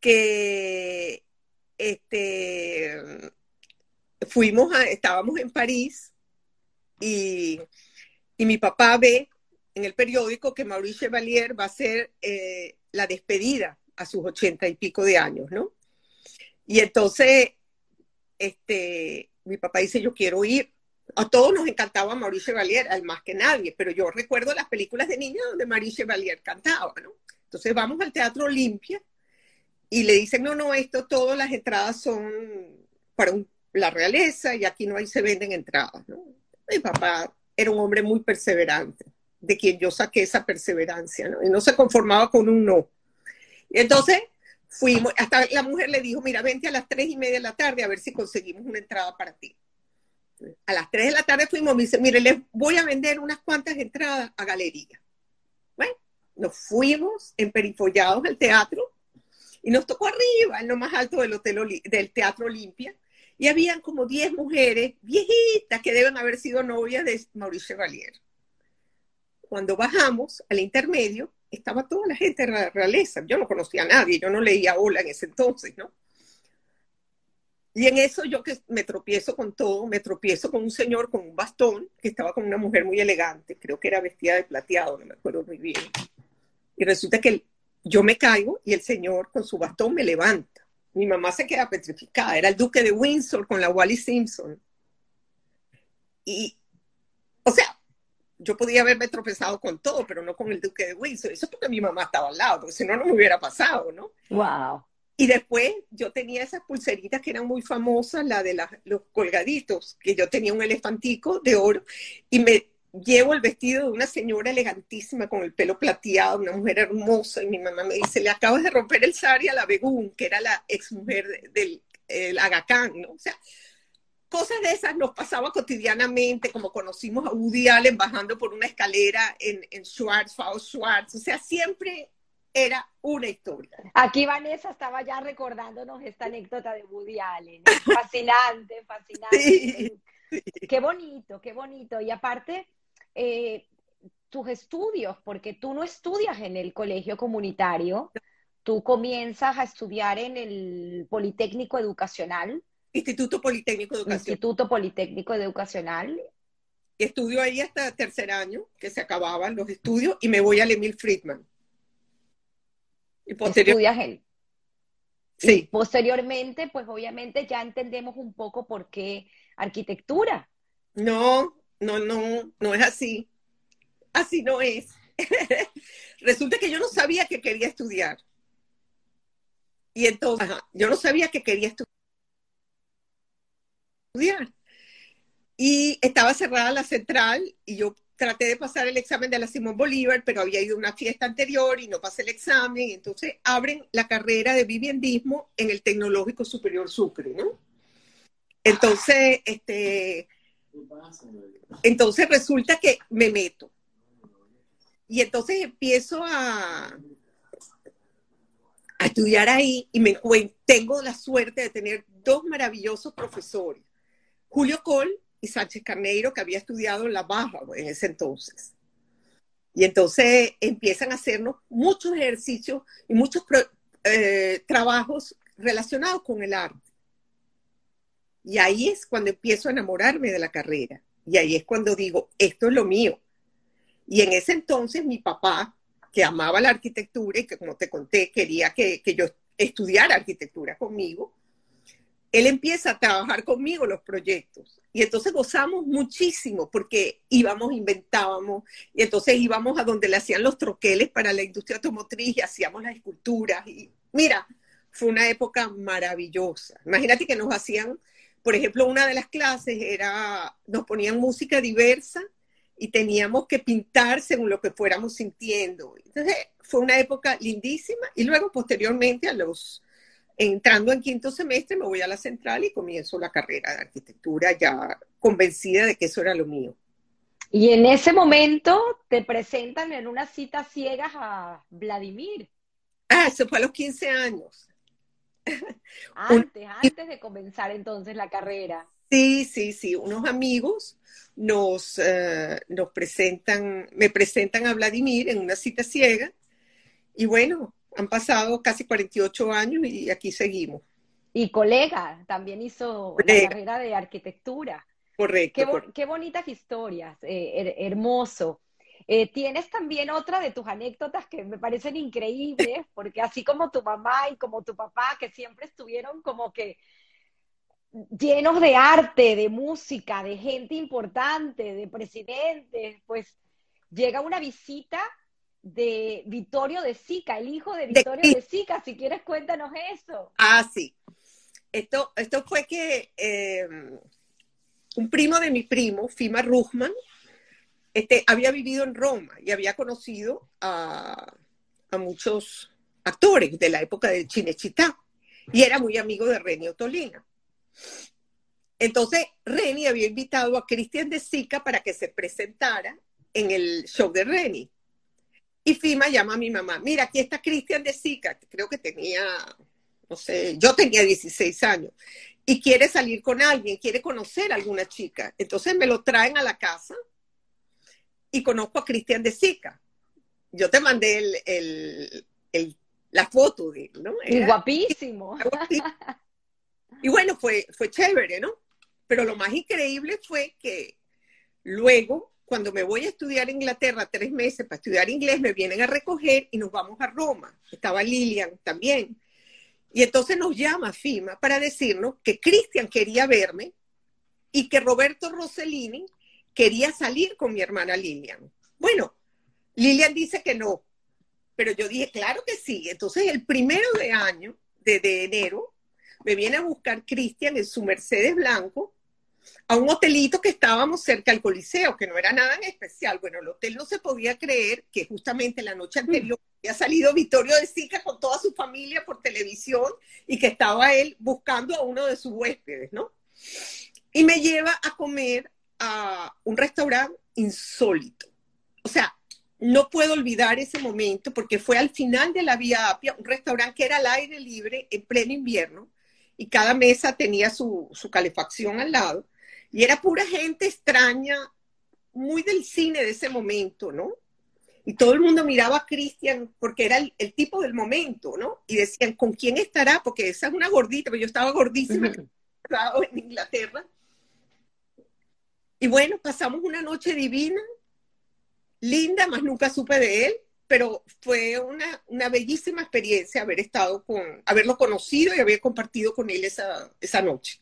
que este, fuimos a, estábamos en París y, y mi papá ve en el periódico que Maurice Chevalier va a hacer eh, la despedida a sus ochenta y pico de años, ¿no? Y entonces, este, mi papá dice, yo quiero ir. A todos nos encantaba Maurice Chevalier, al más que nadie, pero yo recuerdo las películas de niña donde Maurice Chevalier cantaba, ¿no? Entonces vamos al Teatro Olimpia y le dicen, no, no, esto, todas las entradas son para la realeza y aquí no hay, se venden entradas, ¿no? Mi papá era un hombre muy perseverante de quien yo saqué esa perseverancia, ¿no? Y no se conformaba con un no. Entonces fuimos, hasta la mujer le dijo, mira, vente a las tres y media de la tarde a ver si conseguimos una entrada para ti. A las tres de la tarde fuimos, me dice, mire, les voy a vender unas cuantas entradas a galería. Bueno, nos fuimos en perifollados al teatro y nos tocó arriba, en lo más alto del, hotel, del Teatro Olimpia, y habían como diez mujeres viejitas que deben haber sido novias de Mauricio Valier cuando bajamos al intermedio, estaba toda la gente de la realeza. Yo no conocía a nadie, yo no leía hola en ese entonces, ¿no? Y en eso yo que me tropiezo con todo, me tropiezo con un señor con un bastón que estaba con una mujer muy elegante, creo que era vestida de plateado, no me acuerdo muy bien. Y resulta que yo me caigo y el señor con su bastón me levanta. Mi mamá se queda petrificada, era el duque de Windsor con la Wally Simpson. Y, o sea, yo podía haberme tropezado con todo, pero no con el duque de Windsor. Eso porque mi mamá estaba al lado, porque si no, no me hubiera pasado, ¿no? Wow. Y después yo tenía esas pulseritas que eran muy famosas, la de los colgaditos, que yo tenía un elefantico de oro y me llevo el vestido de una señora elegantísima con el pelo plateado, una mujer hermosa, y mi mamá me dice, le acabas de romper el sari a la Begún, que era la exmujer del el Agacán, ¿no? O sea, cosas de esas nos pasaba cotidianamente, como conocimos a Woody Allen bajando por una escalera en, en Schwartz, Faust Schwartz, o sea, siempre era una historia. Aquí Vanessa estaba ya recordándonos esta anécdota de Woody Allen. Fascinante, fascinante. Qué bonito, qué bonito. Y aparte, eh, tus estudios, porque tú no estudias en el colegio comunitario, tú comienzas a estudiar en el Politécnico Educacional. Instituto Politécnico Educacional. Instituto Politécnico Educacional. Estudio ahí hasta tercer año, que se acababan los estudios, y me voy al Emil Friedman. Y posteriormente. Sí. posteriormente, pues obviamente ya entendemos un poco por qué arquitectura. No, no, no, no es así. Así no es. Resulta que yo no sabía que quería estudiar. Y entonces, yo no sabía que quería estudiar. Y estaba cerrada la central y yo traté de pasar el examen de la Simón Bolívar, pero había ido a una fiesta anterior y no pasé el examen. Entonces abren la carrera de viviendismo en el Tecnológico Superior Sucre, ¿no? Entonces, este, entonces resulta que me meto. Y entonces empiezo a, a estudiar ahí y me tengo la suerte de tener dos maravillosos profesores, Julio Col y Sánchez Carneiro, que había estudiado en la Baja en ese entonces. Y entonces empiezan a hacernos muchos ejercicios y muchos eh, trabajos relacionados con el arte. Y ahí es cuando empiezo a enamorarme de la carrera. Y ahí es cuando digo, esto es lo mío. Y en ese entonces mi papá, que amaba la arquitectura y que como te conté, quería que, yo estudiara arquitectura conmigo, él empieza a trabajar conmigo los proyectos. Y entonces gozamos muchísimo porque íbamos, inventábamos, y entonces íbamos a donde le hacían los troqueles para la industria automotriz y hacíamos las esculturas. Y mira, fue una época maravillosa. Imagínate que nos hacían, por ejemplo, una de las clases era, nos ponían música diversa y teníamos que pintar según lo que fuéramos sintiendo. Entonces fue una época lindísima y luego posteriormente a los, entrando en quinto semestre me voy a la central y comienzo la carrera de arquitectura ya convencida de que eso era lo mío. Y en ese momento te presentan en una cita ciegas a Vladimir. Ah, eso fue a los 15 años. Antes, antes de comenzar entonces la carrera. Sí, sí, sí, unos amigos nos, eh, nos presentan, me presentan a Vladimir en una cita ciega y bueno, han pasado casi 48 años y aquí seguimos. Y colega, también hizo la carrera de arquitectura. Correcto. Qué, bonitas historias, eh, hermoso. Eh, tienes también otra de tus anécdotas que me parecen increíbles, porque así como tu mamá y como tu papá, que siempre estuvieron como que llenos de arte, de música, de gente importante, de presidentes, pues llega una visita de Vittorio de Sica, el hijo de Vittorio de, Sica. Si quieres, cuéntanos eso. Ah, sí. Esto, esto fue que eh, un primo de mi primo, Fima Ruchman, este, había vivido en Roma y había conocido a, a muchos actores de la época de Cinecittà y era muy amigo de Renio Tolina. Entonces, Reni había invitado a Cristian de Sica para que se presentara en el show de Reni. Y Fima llama a mi mamá, mira, aquí está Cristian de Sica, creo que tenía, no sé, yo tenía 16 años, y quiere salir con alguien, quiere conocer a alguna chica. Entonces me lo traen a la casa y conozco a Cristian de Sica. Yo te mandé la foto de él, ¿no? guapísimo. Y bueno, fue, fue chévere, ¿no? Pero lo más increíble fue que luego, cuando me voy a estudiar a Inglaterra tres meses para estudiar inglés, me vienen a recoger y nos vamos a Roma. Estaba Lilian también. Y entonces nos llama FIMA para decirnos que Cristian quería verme y que Roberto Rossellini quería salir con mi hermana Lilian. Bueno, Lilian dice que no, pero yo dije, claro que sí. Entonces, el primero de año, de, de enero, me viene a buscar Cristian en su Mercedes Blanco a un hotelito que estábamos cerca del Coliseo, que no era nada en especial. Bueno, el hotel no se podía creer que justamente la noche anterior había salido Vittorio de Sica con toda su familia por televisión y que estaba él buscando a uno de sus huéspedes, ¿no? Y me lleva a comer a un restaurante insólito. O sea, no puedo olvidar ese momento porque fue al final de la Vía Apia, un restaurante que era al aire libre en pleno invierno y cada mesa tenía su, su calefacción al lado. Y era pura gente extraña, muy del cine de ese momento, ¿no? Y todo el mundo miraba a Cristian porque era el, el, tipo del momento, ¿no? Y decían, ¿con quién estará? Porque esa es una gordita, pero yo estaba gordísima en Inglaterra. Y bueno, pasamos una noche divina, linda, más nunca supe de él pero fue una, una, bellísima experiencia haber estado con, haberlo conocido y haber compartido con él esa, esa noche.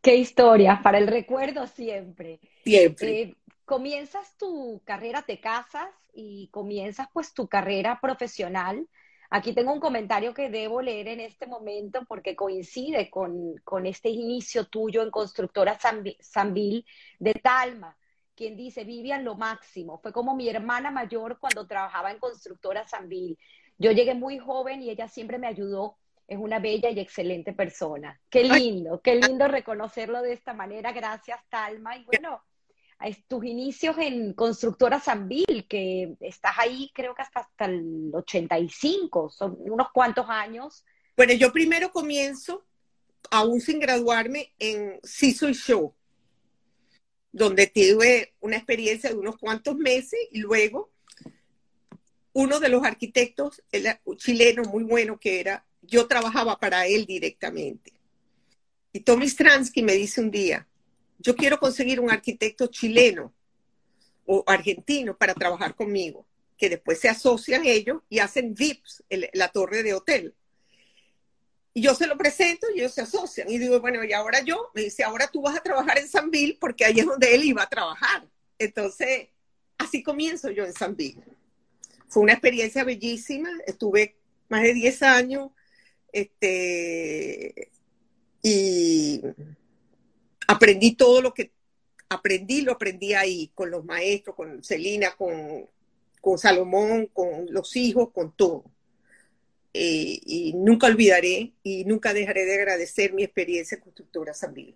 Qué historia, para el recuerdo siempre. Siempre. Eh, comienzas tu carrera, te casas y comienzas pues tu carrera profesional. Aquí tengo un comentario que debo leer en este momento porque coincide con, con este inicio tuyo en Constructora Sanvil de Talma quien dice, Vivian lo máximo. Fue como mi hermana mayor cuando trabajaba en Constructora Sanvil. Yo llegué muy joven y ella siempre me ayudó. Es una bella y excelente persona. Qué lindo, qué lindo reconocerlo de esta manera. Gracias, Talma. Y bueno, tus inicios en Constructora Sanvil, que estás ahí creo que hasta, hasta el 85, son unos cuantos años. Bueno, yo primero comienzo, aún sin graduarme, en Sí Soy Show donde tuve una experiencia de unos cuantos meses y luego uno de los arquitectos el chileno muy bueno que era, yo trabajaba para él directamente. Y Tommy Stransky me dice un día, yo quiero conseguir un arquitecto chileno o argentino para trabajar conmigo, que después se asocian ellos y hacen VIPs, la torre de hotel. Y yo se lo presento y ellos se asocian. Y digo, bueno, y ahora yo, me dice, ahora tú vas a trabajar en Sanville porque ahí es donde él iba a trabajar. Entonces, así comienzo yo en Sanville. Fue una experiencia bellísima. Estuve más de 10 años. Este, y aprendí todo lo que aprendí, lo aprendí ahí, con los maestros, con Celina, con, con Salomón, con los hijos, con todo. Eh, y nunca olvidaré y nunca dejaré de agradecer mi experiencia en Constructora San Miguel.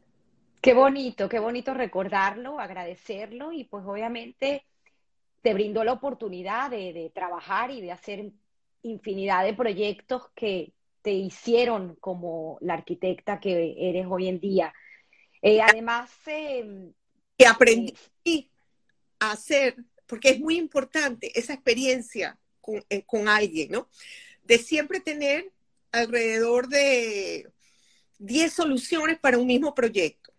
Qué bonito, qué bonito recordarlo, agradecerlo y pues obviamente te brindó la oportunidad de, de trabajar y de hacer infinidad de proyectos que te hicieron como la arquitecta que eres hoy en día. Eh, además, eh, que aprendí eh, a hacer, porque es muy importante esa experiencia con, con alguien, ¿no? De siempre tener alrededor de 10 soluciones para un mismo proyecto.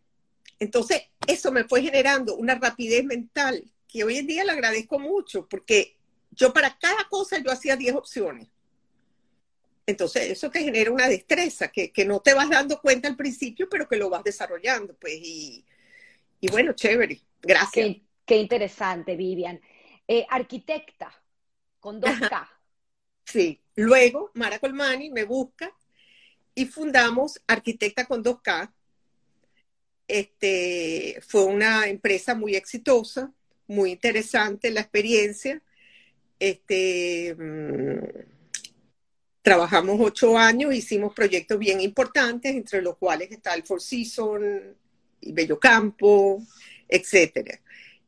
Entonces, eso me fue generando una rapidez mental que hoy en día le agradezco mucho, porque yo para cada cosa yo hacía 10 opciones. Entonces, eso te genera una destreza que, que, no te vas dando cuenta al principio, pero que lo vas desarrollando, pues, y, y bueno, chévere. Gracias. Qué, qué interesante, Vivian. Eh, arquitecta, con 2K. Sí, luego Mara Colmani me busca y fundamos Arquitecta con 2K. Este, fue una empresa muy exitosa, muy interesante la experiencia. Este, mmm, trabajamos ocho años, hicimos proyectos bien importantes, entre los cuales está el Four Seasons y Bello Campo, etc.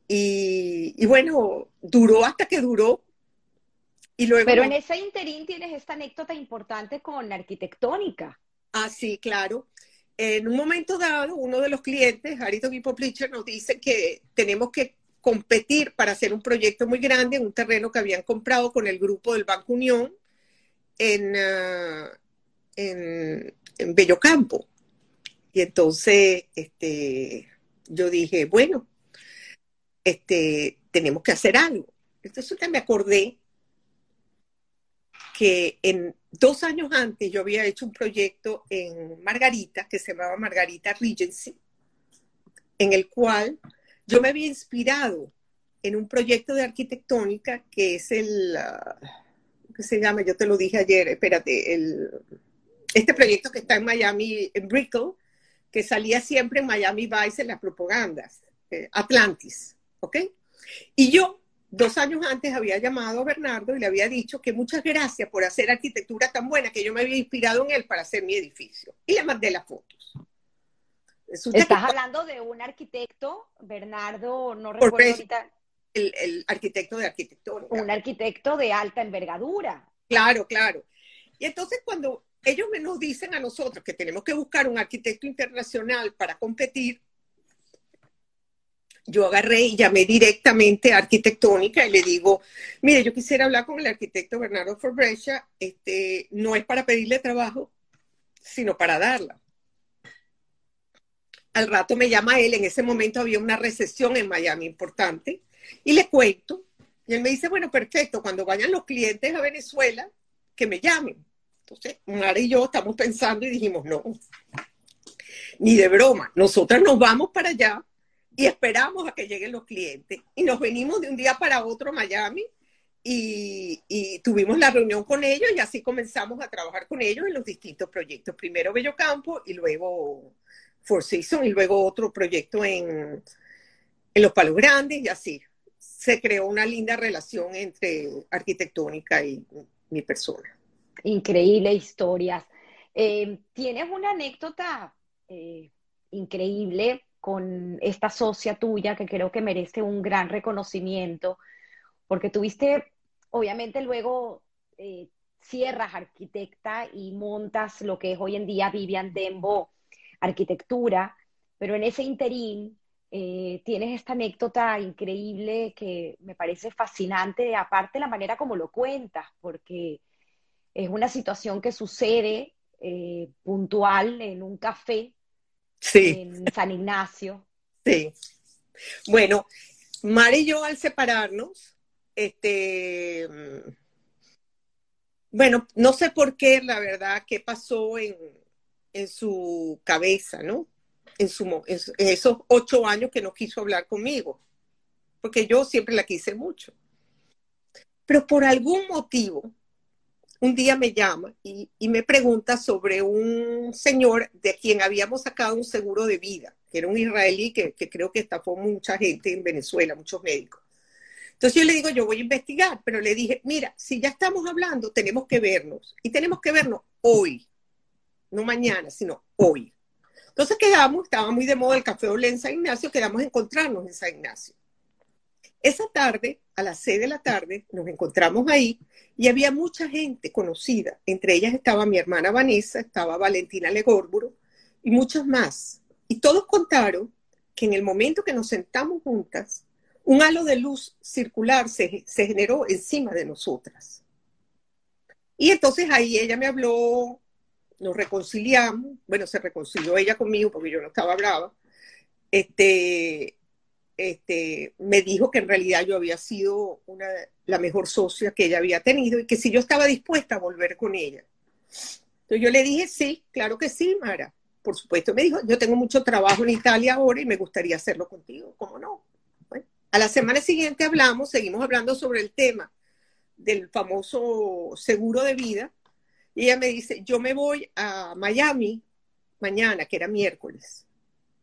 Y, y bueno, duró hasta que duró, Luego, Pero en ese interín tienes esta anécdota importante con la arquitectónica. Ah, sí, claro. En un momento dado, uno de los clientes, Harito Poplicher, nos dice que tenemos que competir para hacer un proyecto muy grande en un terreno que habían comprado con el grupo del Banco Unión en, uh, en, en Bellocampo. Y entonces este, yo dije, bueno, este, tenemos que hacer algo. Entonces me acordé que en dos años antes yo había hecho un proyecto en Margarita, que se llamaba Margarita Regency, en el cual yo me había inspirado en un proyecto de arquitectónica que es el, ¿qué se llama? Yo te lo dije ayer, espérate, el, este proyecto que está en Miami, en Brickell, que salía siempre en Miami Vice en las propagandas, eh, Atlantis, ¿ok? Y yo dos años antes había llamado a Bernardo y le había dicho que muchas gracias por hacer arquitectura tan buena que yo me había inspirado en él para hacer mi edificio. Y le mandé las fotos. Estás hablando de un arquitecto, Bernardo, no recuerdo ahorita. El, arquitecto de arquitectura. Un arquitecto de alta envergadura. Claro, claro. Y entonces cuando ellos nos dicen a nosotros que tenemos que buscar un arquitecto internacional para competir, yo agarré y llamé directamente a Arquitectónica y le digo, mire, yo quisiera hablar con el arquitecto Bernardo Forbrecha, este, no es para pedirle trabajo, sino para darla. Al rato me llama él, en ese momento había una recesión en Miami importante, y le cuento, y él me dice, bueno, perfecto, cuando vayan los clientes a Venezuela, que me llamen. Entonces, Mara y yo estamos pensando y dijimos, no, ni de broma, nosotras nos vamos para allá y esperamos a que lleguen los clientes. Y nos venimos de un día para otro a Miami y, tuvimos la reunión con ellos y así comenzamos a trabajar con ellos en los distintos proyectos. Primero Bello Campo y luego Four Seasons y luego otro proyecto en, en Los Palos Grandes y así. Se creó una linda relación entre arquitectónica y mi persona. Increíble historias. Eh, ¿Tienes una anécdota eh, increíble con esta socia tuya que creo que merece un gran reconocimiento, porque tuviste, obviamente luego eh, cierras arquitecta y montas lo que es hoy en día Vivian Dembo Arquitectura, pero en ese interín eh, tienes esta anécdota increíble que me parece fascinante, aparte la manera como lo cuentas, porque es una situación que sucede eh, puntual en un café sí. en San Ignacio. Sí. Bueno, Mar y yo al separarnos, este, bueno, no sé por qué, la verdad, qué pasó en, en su cabeza, ¿no? En, su, en esos ocho años que no quiso hablar conmigo, porque yo siempre la quise mucho. Pero por algún motivo, un día me llama y, me pregunta sobre un señor de quien habíamos sacado un seguro de vida, que era un israelí que, creo que estafó mucha gente en Venezuela, muchos médicos. Entonces yo le digo, yo voy a investigar, pero le dije, mira, si ya estamos hablando, tenemos que vernos. Y tenemos que vernos hoy, no mañana, sino hoy. Entonces quedamos, estaba muy de moda el café Olé en San Ignacio, quedamos a encontrarnos en San Ignacio. Esa tarde, a las seis de la tarde, nos encontramos ahí y había mucha gente conocida. Entre ellas estaba mi hermana Vanessa, estaba Valentina Legórburo y muchos más. Y todos contaron que en el momento que nos sentamos juntas, un halo de luz circular se, se generó encima de nosotras. Y entonces ahí ella me habló, nos reconciliamos, bueno, se reconcilió ella conmigo porque yo no estaba brava, este, este, me dijo que en realidad yo había sido la mejor socia que ella había tenido y que si yo estaba dispuesta a volver con ella. Entonces yo le dije, sí, claro que sí, Mara. Por supuesto, me dijo, yo tengo mucho trabajo en Italia ahora y me gustaría hacerlo contigo. ¿Cómo no? a la semana siguiente hablamos, seguimos hablando sobre el tema del famoso seguro de vida. Y ella me dice, yo me voy a Miami mañana, que era miércoles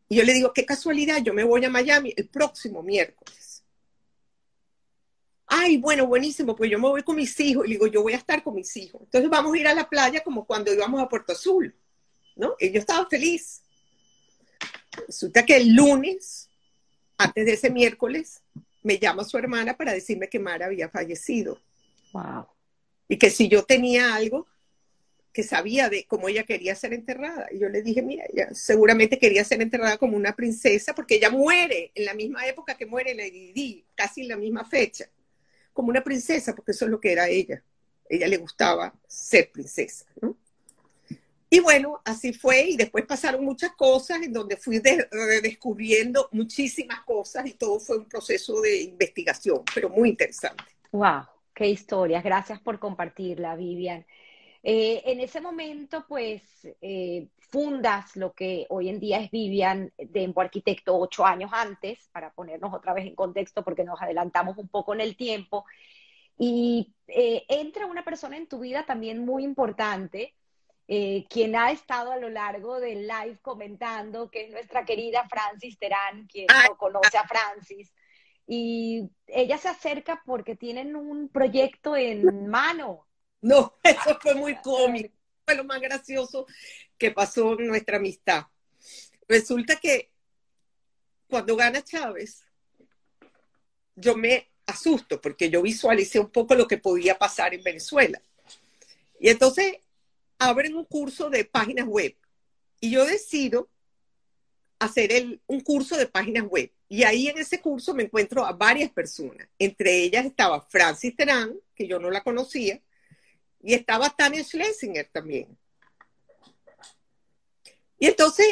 y yo le digo, qué casualidad, yo me voy a Miami el próximo miércoles. Ay, bueno, buenísimo, pues yo me voy con mis hijos. Y le digo, yo voy a estar con mis hijos. Entonces vamos a ir a la playa como cuando íbamos a Puerto Azul, ¿no? Y yo estaba feliz. Resulta que el lunes, antes de ese miércoles, me llama su hermana para decirme que Mara había fallecido. Wow. Y que si yo tenía algo, que sabía de cómo ella quería ser enterrada. Y yo le dije, mira, ella seguramente quería ser enterrada como una princesa, porque ella muere en la misma época que muere Lady Di, casi en la misma fecha, como una princesa, porque eso es lo que era ella. Ella le gustaba ser princesa, ¿no? Y bueno, así fue, y después pasaron muchas cosas en donde fui descubriendo muchísimas cosas y todo fue un proceso de investigación, pero muy interesante. ¡Wow! ¡Qué historias! Gracias por compartirla, Vivian. Eh, en ese momento, pues, eh, fundas lo que hoy en día es Vivian Dembo Arquitecto ocho años antes, para ponernos otra vez en contexto porque nos adelantamos un poco en el tiempo. Y eh, entra una persona en tu vida también muy importante, quien ha estado a lo largo del live comentando, que es nuestra querida Francis Terán, quien no conoce a Francis. Y ella se acerca porque tienen un proyecto en mano no, eso fue muy cómico. Fue lo más gracioso que pasó en nuestra amistad. Resulta que cuando gana Chávez, yo me asusto porque yo visualicé un poco lo que podía pasar en Venezuela. Y entonces abren un curso de páginas web y yo decido hacer un curso de páginas web. Y ahí en ese curso me encuentro a varias personas. Entre ellas estaba Francis Terán, que yo no la conocía, y estaba Tania Schlesinger también. Y entonces,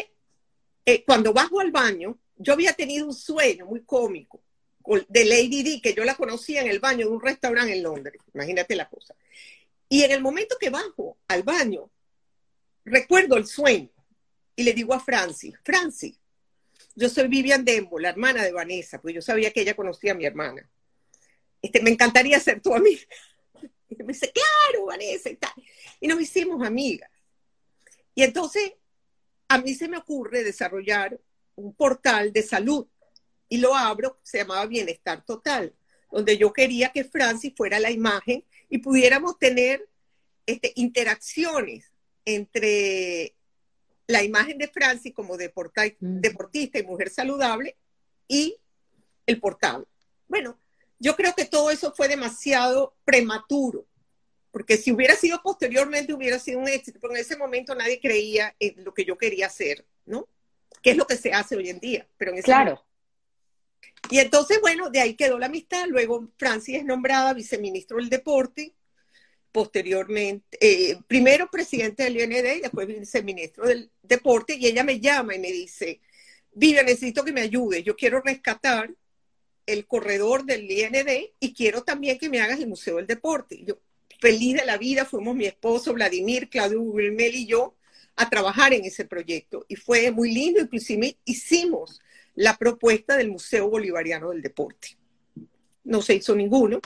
eh, cuando bajo al baño, yo había tenido un sueño muy cómico de Lady Di, que yo la conocía en el baño de un restaurante en Londres. Imagínate la cosa. Y en el momento que bajo al baño, recuerdo el sueño y le digo a Francis, Francis, yo soy Vivian Dembo, la hermana de Vanessa, porque yo sabía que ella conocía a mi hermana. Este, me encantaría ser tu amiga. Y me dice, claro, Vanessa, y tal. Y nos hicimos amigas. Y entonces, a mí se me ocurre desarrollar un portal de salud. Y lo abro, se llamaba Bienestar Total, donde yo quería que Francis fuera la imagen y pudiéramos tener este, interacciones entre la imagen de Francis como mm. deportista y mujer saludable y el portal. Bueno, yo creo que todo eso fue demasiado prematuro, porque si hubiera sido posteriormente hubiera sido un éxito, pero en ese momento nadie creía en lo que yo quería hacer, ¿no? Que es lo que se hace hoy en día. Pero en claro. Y entonces, bueno, de ahí quedó la amistad. Luego Francis es nombrada viceministro del deporte, posteriormente, eh, primero presidente del IND y después viceministro del deporte, y ella me llama y me dice, Viva, necesito que me ayude, yo quiero rescatar el corredor del IND y quiero también que me hagas el Museo del Deporte. Yo, feliz de la vida, fuimos mi esposo Vladimir, Claudio Wilmel y yo a trabajar en ese proyecto. Y fue muy lindo, inclusive hicimos la propuesta del Museo Bolivariano del Deporte. No se hizo ninguno.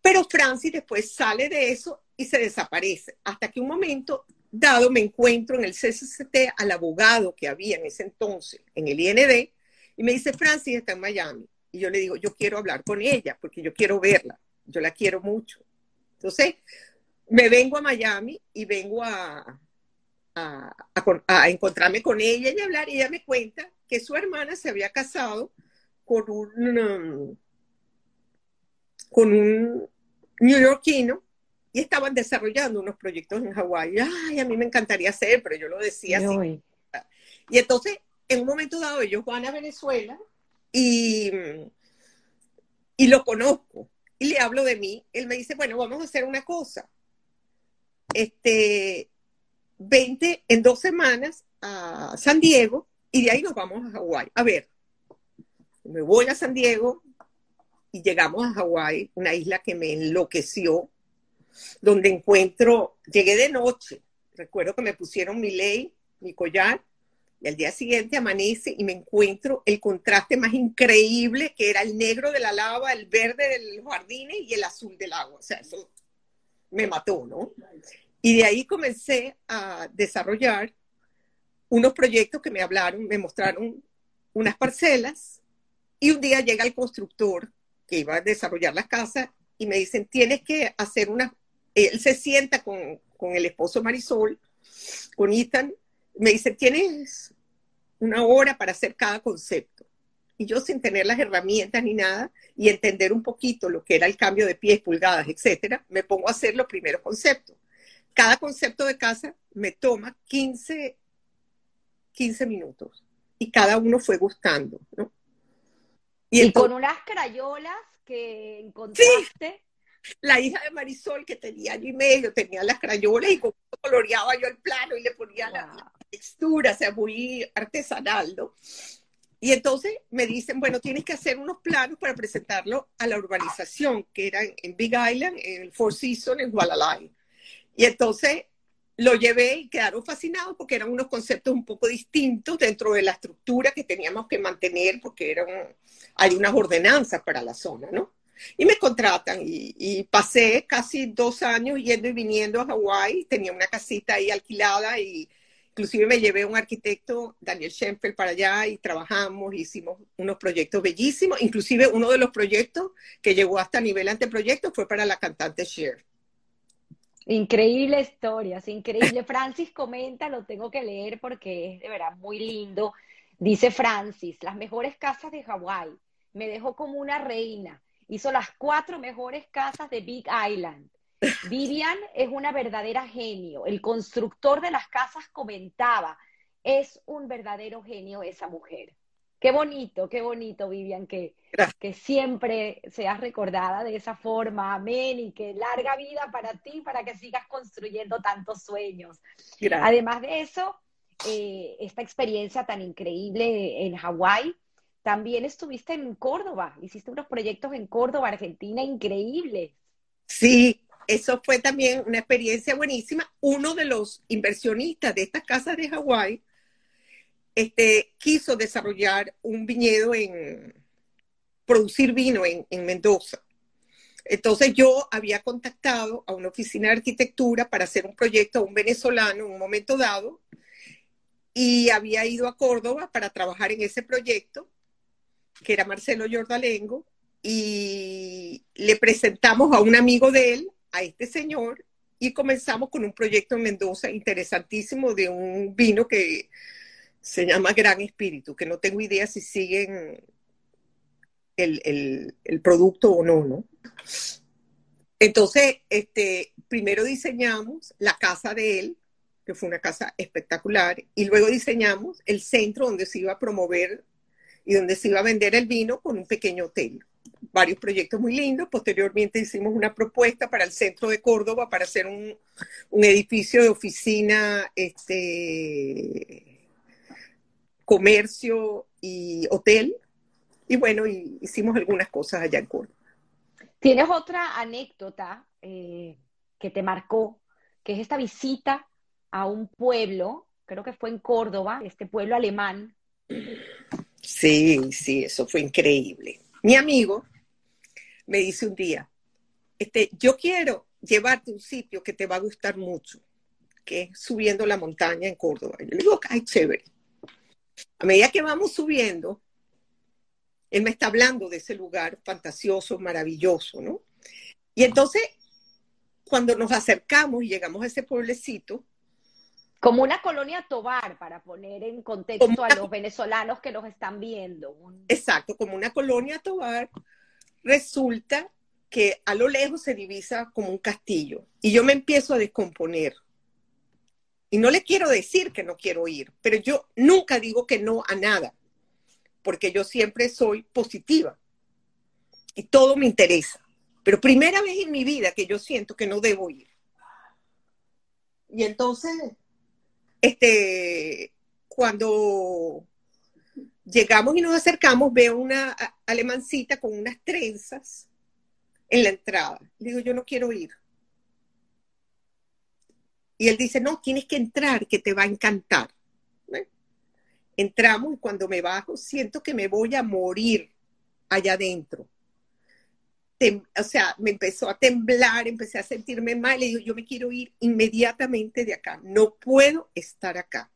Pero Francis después sale de eso y se desaparece. Hasta que un momento dado me encuentro en el CCCT al abogado que había en ese entonces en el IND y me dice, Francis está en Miami. Y yo le digo, yo quiero hablar con ella porque yo quiero verla, yo la quiero mucho. Entonces, me vengo a Miami y vengo a, a, encontrarme con ella y hablar y ella me cuenta que su hermana se había casado con un, um, con un neoyorquino y estaban desarrollando unos proyectos en Hawái. Ay, a mí me encantaría hacer, pero yo lo decía así. Y entonces, en un momento dado, ellos van a Venezuela y, y lo conozco y le hablo de mí, él me dice, bueno, vamos a hacer una cosa. Este, 20 en dos semanas a San Diego y de ahí nos vamos a Hawái. A ver, me voy a San Diego y llegamos a Hawái, una isla que me enloqueció, donde encuentro, llegué de noche, recuerdo que me pusieron mi ley, mi collar, y al día siguiente amanece y me encuentro el contraste más increíble que era el negro de la lava, el verde de los jardines y el azul del agua. O sea, eso me mató, ¿no? Y de ahí comencé a desarrollar unos proyectos que me hablaron, me mostraron unas parcelas y un día llega el constructor que iba a desarrollar la casa y me dicen, tienes que hacer una... Él se sienta con, con el esposo Marisol, con Ethan, me dice, tienes una hora para hacer cada concepto. Y yo sin tener las herramientas ni nada y entender un poquito lo que era el cambio de pies, pulgadas, etcétera, me pongo a hacer los primeros conceptos. Cada concepto de casa me toma 15, 15 minutos y cada uno fue gustando, ¿no? Y, con unas crayolas que encontraste. la hija de Marisol, que tenía año y medio, tenía las crayolas y coloreaba yo el plano y le ponía la, textura, o sea, muy artesanal, ¿no? Y entonces me dicen, bueno, tienes que hacer unos planos para presentarlo a la urbanización, que era en Big Island, en el Four Seasons, en Guadalajara. Y entonces lo llevé y quedaron fascinados porque eran unos conceptos un poco distintos dentro de la estructura que teníamos que mantener porque eran, hay unas ordenanzas para la zona, ¿no? Y me contratan y, y pasé casi dos años yendo y viniendo a Hawái, tenía una casita ahí alquilada y inclusive me llevé un arquitecto, Daniel Schempel, para allá y trabajamos, hicimos unos proyectos bellísimos, inclusive uno de los proyectos que llegó hasta nivel anteproyecto fue para la cantante Cher. Increíble historias, increíble. Francis comenta, lo tengo que leer porque es de verdad muy lindo. Dice Francis, las mejores casas de Hawái. Me dejó como una reina. Hizo las cuatro mejores casas de Big Island. Vivian es una verdadera genio. El constructor de las casas comentaba, es un verdadero genio esa mujer. Qué bonito, qué bonito, Vivian, que, que siempre seas recordada de esa forma. Amén. Y que larga vida para ti, para que sigas construyendo tantos sueños. Además de eso, eh, esta experiencia tan increíble en Hawái, también estuviste en Córdoba. Hiciste unos proyectos en Córdoba, Argentina, increíbles. Sí, eso fue también una experiencia buenísima. Uno de los inversionistas de estas casas de Hawái este, quiso desarrollar un viñedo en producir vino en, en Mendoza. Entonces yo había contactado a una oficina de arquitectura para hacer un proyecto a un venezolano en un momento dado y había ido a Córdoba para trabajar en ese proyecto, que era Marcelo Jordalengo, y le presentamos a un amigo de él, a este señor, y comenzamos con un proyecto en Mendoza interesantísimo de un vino que se llama Gran Espíritu, que no tengo idea si siguen el, producto o no, ¿no? Entonces, este, primero diseñamos la casa de él, que fue una casa espectacular, y luego diseñamos el centro donde se iba a promover y donde se iba a vender el vino con un pequeño hotel. Varios proyectos muy lindos. Posteriormente hicimos una propuesta para el centro de Córdoba para hacer un, un edificio de oficina este, comercio y hotel. Y bueno, hicimos algunas cosas allá en Córdoba. ¿Tienes otra anécdota eh, que te marcó, que es esta visita a un pueblo, creo que fue en Córdoba, este pueblo alemán? Sí, sí, eso fue increíble. Mi amigo me dice un día, este, yo quiero llevarte a un sitio que te va a gustar mucho, que es subiendo la montaña en Córdoba. yo le digo, ay, chévere. A medida que vamos subiendo, él me está hablando de ese lugar fantasioso, maravilloso, ¿no? Y entonces, cuando nos acercamos y llegamos a ese pueblecito, como una colonia tobar, para poner en contexto a los venezolanos que los están viendo. Exacto, como una colonia tobar, resulta que a lo lejos se divisa como un castillo. Y yo me empiezo a descomponer. Y no le quiero decir que no quiero ir, pero yo nunca digo que no a nada, porque yo siempre soy positiva y todo me interesa. Pero primera vez en mi vida que yo siento que no debo ir. Y entonces, este, cuando llegamos y nos acercamos, veo una alemancita con unas trenzas en la entrada. digo, yo no quiero ir. Y él dice, no, tienes que entrar, que te va a encantar. Entramos y cuando me bajo siento que me voy a morir allá adentro. o sea, me empezó a temblar, empecé a sentirme mal. Le digo, yo me quiero ir inmediatamente de acá. No puedo estar acá.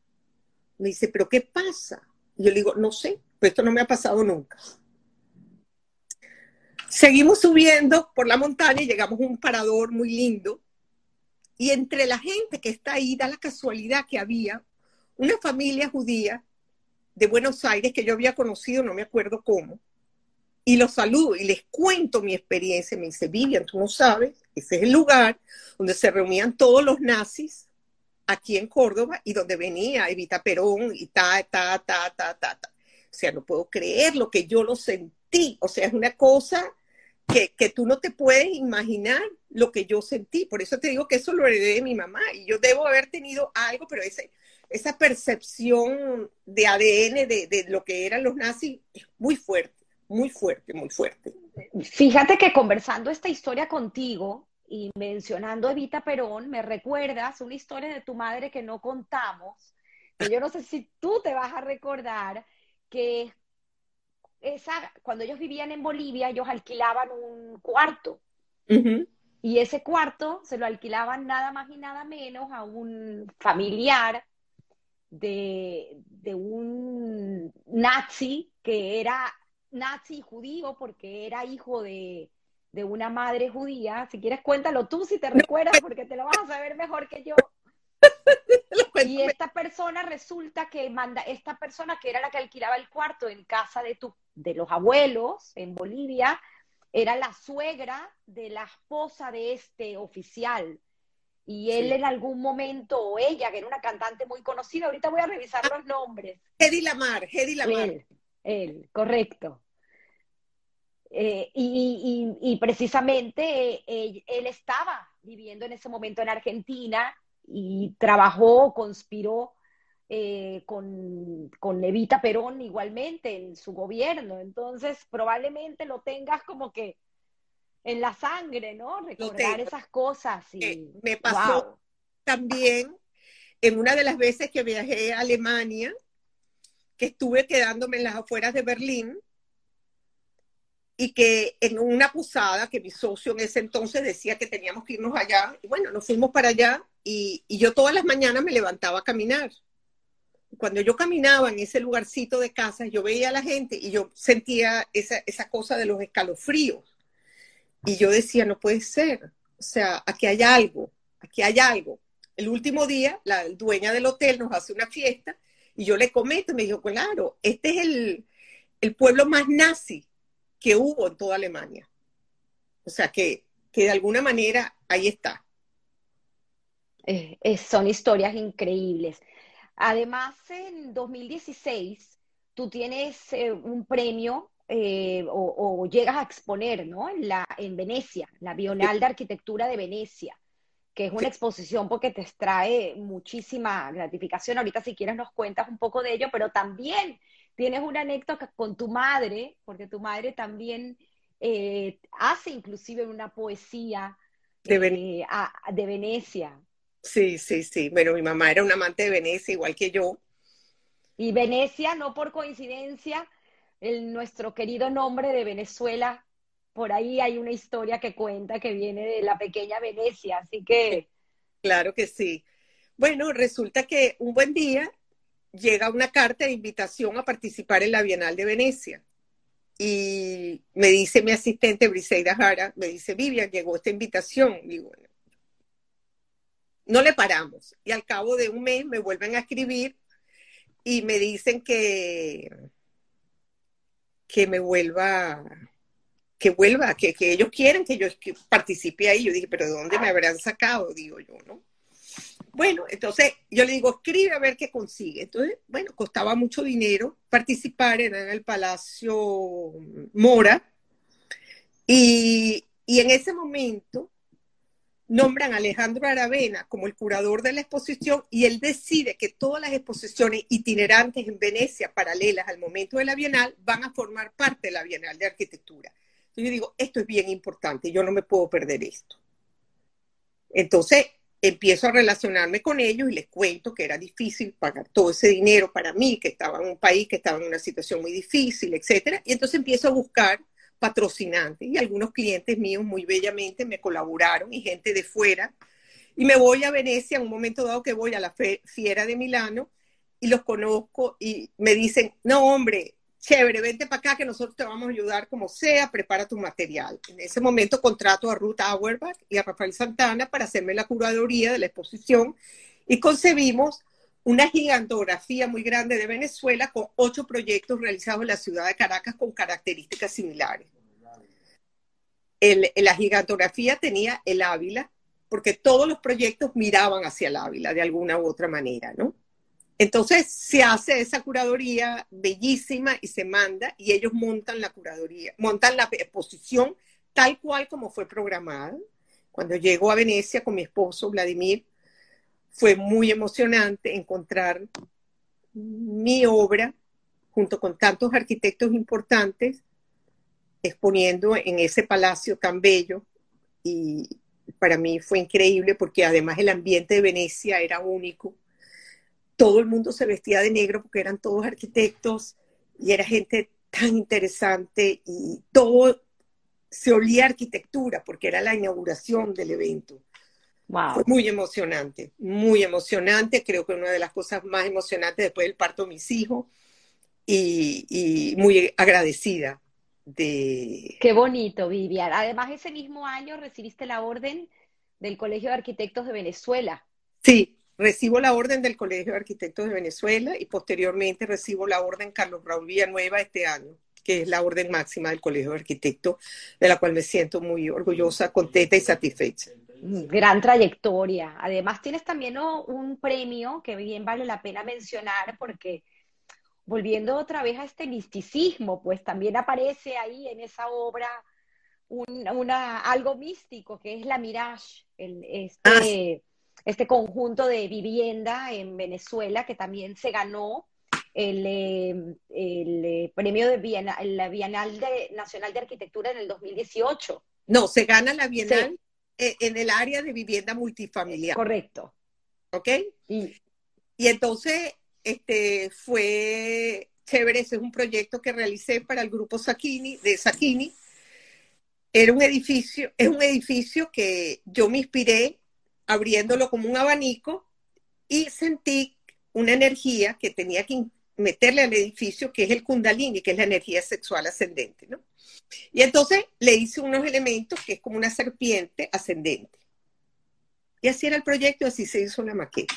Me dice, ¿pero qué pasa? Yo le digo, no sé, pues esto no me ha pasado nunca. Seguimos subiendo por la montaña y llegamos a un parador muy lindo y entre la gente que está ahí, da la casualidad que había una familia judía de Buenos Aires que yo había conocido, no me acuerdo cómo, y los saludo y les cuento mi experiencia. Me dice, Vivian, tú no sabes, ese es el lugar donde se reunían todos los nazis aquí en Córdoba y donde venía Evita Perón y ta, ta, ta, ta, ta, ta. O sea, no puedo creer lo que yo lo sentí. O sea, es una cosa que, que, tú no te puedes imaginar lo que yo sentí. Por eso te digo que eso lo heredé de mi mamá y yo debo haber tenido algo, pero ese, esa percepción de ADN de, de lo que eran los nazis es muy fuerte, muy fuerte, muy fuerte. Fíjate que conversando esta historia contigo, y mencionando a Evita Perón, me recuerdas una historia de tu madre que no contamos, que yo no sé si tú te vas a recordar, que esa, cuando ellos vivían en Bolivia, ellos alquilaban un cuarto. Y ese cuarto se lo alquilaban nada más y nada menos a un familiar de, de un nazi que era nazi judío porque era hijo de, de una madre judía. Si quieres, cuéntalo tú si te recuerdas, porque te lo vas a saber mejor que yo. y esta persona resulta que manda, esta persona que era la que alquilaba el cuarto en casa de, tu, de los abuelos en Bolivia, era la suegra de la esposa de este oficial. Y él en algún momento, o ella, que era una cantante muy conocida, ahorita voy a revisar los nombres. Hedy Lamar, Hedy Lamar. Él, él correcto. Eh, y, precisamente eh, él, estaba viviendo en ese momento en Argentina y trabajó, conspiró eh, con, con Evita Perón igualmente en su gobierno. Entonces, probablemente lo tengas como que en la sangre, ¿no? Recordar esas cosas. Y, me pasó también en una de las veces que viajé a Alemania, que estuve quedándome en las afueras de Berlín y que en una posada que mi socio en ese entonces decía que teníamos que irnos allá, y bueno, nos fuimos para allá y, yo todas las mañanas me levantaba a caminar. Cuando yo caminaba en ese lugarcito de casa, yo veía a la gente y yo sentía esa, cosa de los escalofríos. Y yo decía, no puede ser, o sea, aquí hay algo, aquí hay algo. El último día, la dueña del hotel nos hace una fiesta y yo le comento, me dijo, claro, este es el pueblo más nazi que hubo en toda Alemania. O sea que, de alguna manera ahí está. son historias increíbles. Además, en 2016, tú tienes eh, un premio eh, o, llegas a exponer ¿no? en, la, en Venecia, la Bienal de Arquitectura de Venecia, que es una exposición porque te trae muchísima gratificación. Ahorita si quieres nos cuentas un poco de ello, pero también tienes una anécdota con tu madre, porque tu madre también eh, hace inclusive una poesía de, eh, de, Venecia. Sí, sí, sí. Bueno, mi mamá era una amante de Venecia, igual que yo. Y Venecia, no por coincidencia, el, nuestro querido nombre de Venezuela, por ahí hay una historia que cuenta que viene de la pequeña Venecia, así que... Claro que sí. Bueno, resulta que un buen día llega una carta de invitación a participar en la Bienal de Venecia. Y me dice mi asistente Briseida Jara, me dice, Vivian, llegó esta invitación. Y bueno, no le paramos. Y al cabo de un mes me vuelven a escribir y me dicen que, que me vuelva, que vuelva, que, ellos quieren que yo participe ahí. Yo dije, pero ¿de dónde me habrán sacado? Digo yo, ¿no? Bueno, entonces yo le digo, escribe a ver qué consigue. Entonces, bueno, costaba mucho dinero participar, en el Palacio Mora. Y, y en ese momento nombran a Alejandro Aravena como el curador de la exposición y él decide que todas las exposiciones itinerantes en Venecia, paralelas al momento de la Bienal, van a formar parte de la Bienal de Arquitectura. Entonces yo digo, esto es bien importante, yo no me puedo perder esto. Entonces, empiezo a relacionarme con ellos y les cuento que era difícil pagar todo ese dinero para mí, que estaba en un país que estaba en una situación muy difícil, etcétera. Y entonces empiezo a buscar patrocinantes y algunos clientes míos muy bellamente me colaboraron y gente de fuera. Y me voy a Venecia en un momento dado que voy a la fiera de Milano y los conozco y me dicen, no hombre, chévere, vente para acá que nosotros te vamos a ayudar como sea, prepara tu material. En ese momento contrato a Ruth Auerbach y a Rafael Santana para hacerme la curaduría de la exposición y concebimos una gigantografía muy grande de Venezuela con ocho proyectos realizados en la ciudad de Caracas con características similares. la gigantografía tenía el Ávila, porque todos los proyectos miraban hacia el Ávila de alguna u otra manera, ¿no? Entonces se hace esa curaduría bellísima y se manda y ellos montan la curaduría, montan la exposición tal cual como fue programada. Cuando llego a Venecia con mi esposo Vladimir, fue muy emocionante encontrar mi obra junto con tantos arquitectos importantes exponiendo en ese palacio tan bello y para mí fue increíble porque además el ambiente de Venecia era único. Todo el mundo se vestía de negro porque eran todos arquitectos y era gente tan interesante y todo se olía arquitectura porque era la inauguración del evento. Fue muy emocionante, muy emocionante. Creo que una de las cosas más emocionantes después del parto de mis hijos y, y muy agradecida de... Qué bonito, Vivian. Además, ese mismo año recibiste la orden del Colegio de Arquitectos de Venezuela. Sí, recibo la orden del Colegio de Arquitectos de Venezuela y posteriormente recibo la orden Carlos Raúl Villanueva este año que es la orden máxima del Colegio de Arquitectos, de la cual me siento muy orgullosa, contenta y satisfecha. Gran trayectoria. Además, tienes también un premio que bien vale la pena mencionar porque volviendo otra vez a este misticismo, pues también aparece ahí en esa obra una, algo místico que es la Mirage, este, ah. Este conjunto de vivienda en Venezuela que también se ganó el, eh, eh, premio de la Bienal Nacional de Arquitectura en el 2018. No, se gana la Bienal e, en el área de vivienda multifamiliar. Correcto. ¿Ok? Y, y entonces, este, fue chévere, ese es un proyecto que realicé para el grupo Sakini, de Sakini. Era un edificio, es un edificio que yo me inspiré abriéndolo como un abanico y sentí una energía que tenía que meterle al edificio, que es el kundalini, que es la energía sexual ascendente, ¿no? Y entonces le hice unos elementos que es como una serpiente ascendente. Y así era el proyecto, así se hizo la maqueta.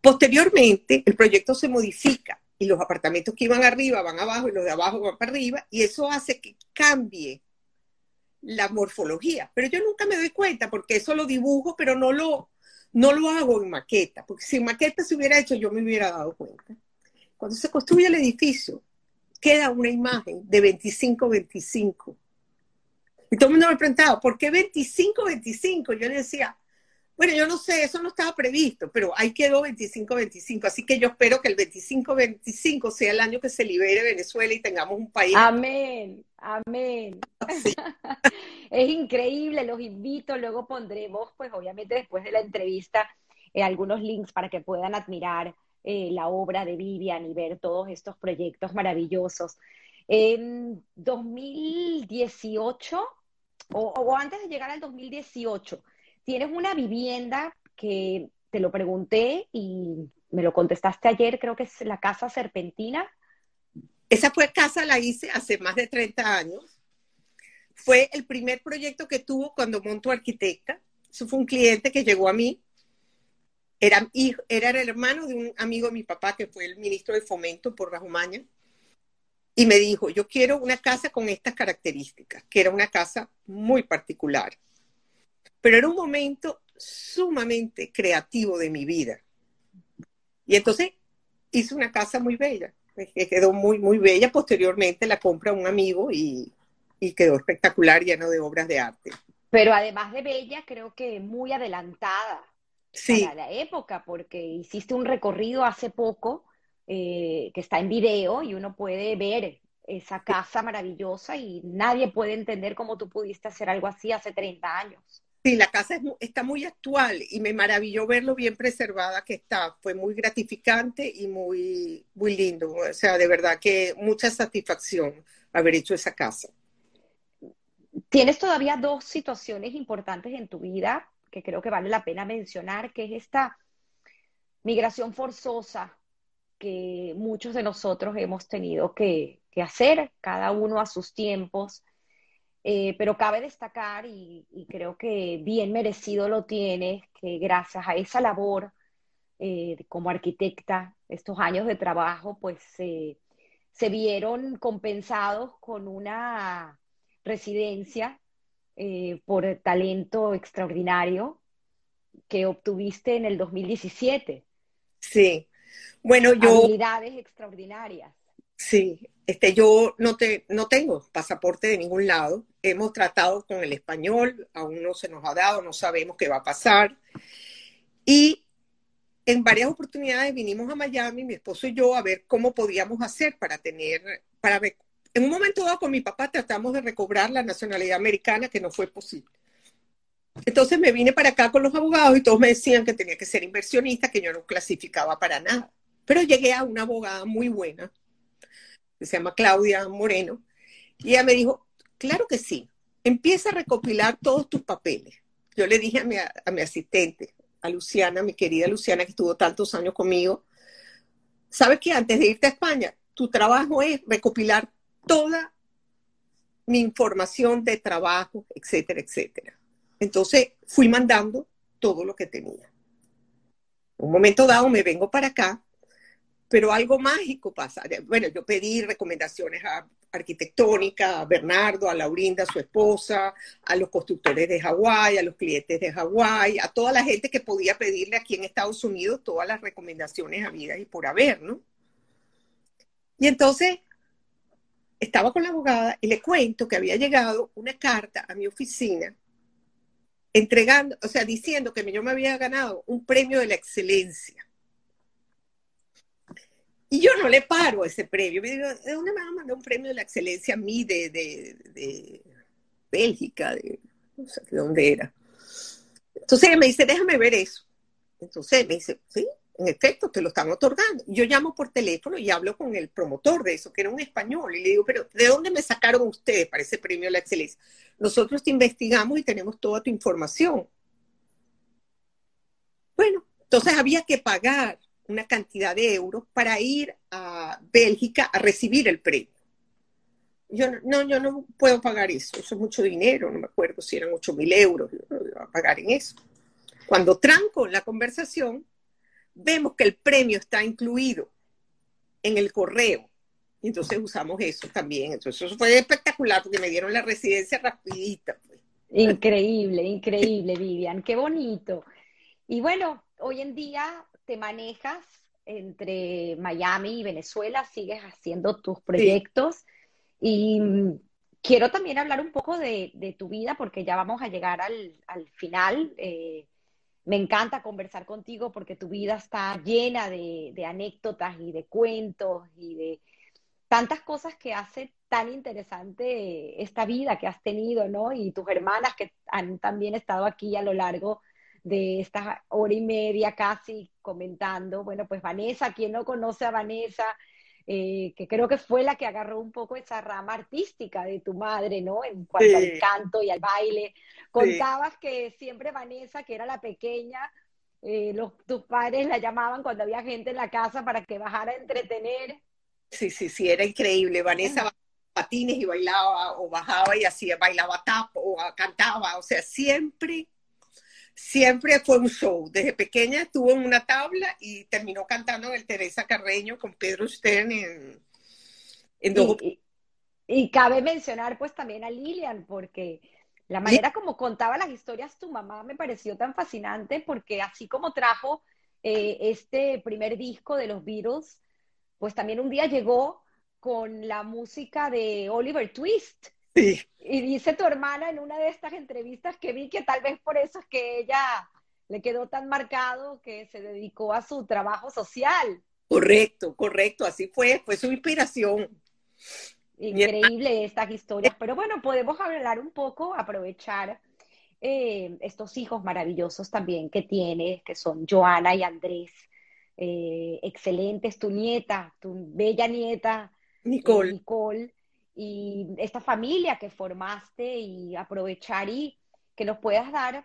Posteriormente, el proyecto se modifica y los apartamentos que iban arriba van abajo y los de abajo van para arriba y eso hace que cambie la morfología. Pero yo nunca me doy cuenta porque eso lo dibujo, pero no lo, no lo hago en maqueta, porque si en maqueta se hubiera hecho yo me hubiera dado cuenta. Cuando se construye el edificio, queda una imagen de 25-25. Y todo el mundo me preguntaba, ¿por qué 25-25? Yo le decía, bueno, yo no sé, eso no estaba previsto, pero ahí quedó 25-25. Así que yo espero que el 25-25 sea el año que se libere Venezuela y tengamos un país. Amén, amén. es increíble, los invito. Luego pondremos, pues obviamente después de la entrevista, eh, algunos links para que puedan admirar eh, la obra de Vivian y ver todos estos proyectos maravillosos. En 2018, o, antes de llegar al 2018, tienes una vivienda que te lo pregunté y me lo contestaste ayer, creo que es la Casa Serpentina. Esa fue casa, la hice hace más de 30 años. Fue el primer proyecto que tuvo cuando montó arquitecta. Eso fue un cliente que llegó a mí era, era el hermano de un amigo de mi papá que fue el ministro de Fomento por Rajumaña. Y me dijo, yo quiero una casa con estas características, que era una casa muy particular. Pero era un momento sumamente creativo de mi vida. Y entonces hice una casa muy bella, que quedó muy, muy bella. Posteriormente la compra un amigo y, y quedó espectacular, lleno de obras de arte. Pero además de bella, creo que muy adelantada sí. para la época, porque hiciste un recorrido hace poco eh, que está en video y uno puede ver esa casa maravillosa y nadie puede entender cómo tú pudiste hacer algo así hace 30 años. Sí, la casa está muy actual y me maravilló ver lo bien preservada que está. Fue muy gratificante y muy, muy lindo. O sea, de verdad que mucha satisfacción haber hecho esa casa. Tienes todavía dos situaciones importantes en tu vida que creo que vale la pena mencionar, que es esta migración forzosa que muchos de nosotros hemos tenido que, hacer, cada uno a sus tiempos. Eh, pero cabe destacar, y, creo que bien merecido lo tienes, que gracias a esa labor eh, como arquitecta, estos años de trabajo, pues se vieron compensados con una residencia eh, por el talento extraordinario que obtuviste en el 2017. Sí, bueno, yo... Habilidades extraordinarias. Sí, este, yo no, te, no tengo pasaporte de ningún lado. Hemos tratado con el español, aún no se nos ha dado, no sabemos qué va a pasar. Y en varias oportunidades vinimos a Miami, mi esposo y yo, a ver cómo podíamos hacer para tener, para en un momento dado con mi papá tratamos de recobrar la nacionalidad americana, que no fue posible. Entonces me vine para acá con los abogados y todos me decían que tenía que ser inversionista, que yo no clasificaba para nada. Pero llegué a una abogada muy buena, se llama Claudia Moreno, y ella me dijo, claro que sí, empieza a recopilar todos tus papeles. Yo le dije a mi, a mi asistente, a Luciana, mi querida Luciana, que estuvo tantos años conmigo, ¿sabes que antes de irte a España, tu trabajo es recopilar toda mi información de trabajo, etcétera, etcétera? Entonces fui mandando todo lo que tenía. Un momento dado me vengo para acá, pero algo mágico pasa. Bueno, yo pedí recomendaciones a arquitectónica, a Bernardo, a Laurinda, su esposa, a los constructores de Hawái, a los clientes de Hawái, a toda la gente que podía pedirle aquí en Estados Unidos todas las recomendaciones habidas y por haber, ¿no? Y entonces estaba con la abogada y le cuento que había llegado una carta a mi oficina entregando, o sea, diciendo que yo me había ganado un premio de la excelencia. Y yo no le paro ese premio. Me digo, ¿de dónde me van a mandar un premio de la excelencia a mí de, de, Bélgica? De, no sé de dónde era. Entonces ella me dice, déjame ver eso. Entonces me dice, sí, en efecto, te lo están otorgando. Yo llamo por teléfono y hablo con el promotor de eso, que era un español, y le digo, pero ¿de dónde me sacaron ustedes para ese premio de la excelencia? Nosotros te investigamos y tenemos toda tu información. Bueno, entonces había que pagar una cantidad de euros para ir a Bélgica a recibir el premio. Yo no, yo no puedo pagar eso, eso es mucho dinero, no me acuerdo si eran 8 mil euros, yo no iba a pagar en eso. Cuando tranco la conversación, vemos que el premio está incluido en el correo. Entonces usamos eso también. Entonces eso fue espectacular porque me dieron la residencia rapidita. Pues. Increíble, increíble, Vivian. Qué bonito. Y bueno, hoy en día te manejas entre Miami y Venezuela, sigues haciendo tus proyectos y mm, quiero también hablar un poco de, tu vida porque ya vamos a llegar al, final. Eh, me encanta conversar contigo porque tu vida está llena de, de, anécdotas y de cuentos y de tantas cosas que hace tan interesante esta vida que has tenido, ¿no? Y tus hermanas que han también estado aquí a lo largo de esta hora y media casi comentando. Bueno, pues Vanessa, quien no conoce a Vanessa, eh, que creo que fue la que agarró un poco esa rama artística de tu madre, ¿no? En cuanto al canto y al baile. Contabas que siempre Vanessa, que era la pequeña, eh, los, tus padres la llamaban cuando había gente en la casa para que bajara a entretener. Sí, sí, sí, era increíble. Vanessa patines y bailaba o bajaba y hacía, bailaba tap o cantaba, o sea, siempre siempre fue un show. Desde pequeña estuvo en una tabla y terminó cantando en el Teresa Carreño con Pedro Stern en, dos... Y, cabe mencionar pues también a Lilian, porque la manera como contaba las historias tu mamá me pareció tan fascinante, porque así como trajo eh, este primer disco de los Beatles, pues también un día llegó con la música de Oliver Twist y dice tu hermana en una de estas entrevistas que vi que tal vez por eso es que ella le quedó tan marcado que se dedicó a su trabajo social. Correcto, correcto, así fue, fue su inspiración. Increíble estas historias, pero bueno, podemos hablar un poco, aprovechar eh, estos hijos maravillosos también que tienes, que son Joana y Andrés. Eh, excelentes, tu nieta, tu bella nieta, Nicole. Nicole y esta familia que formaste y aprovechar y que nos puedas dar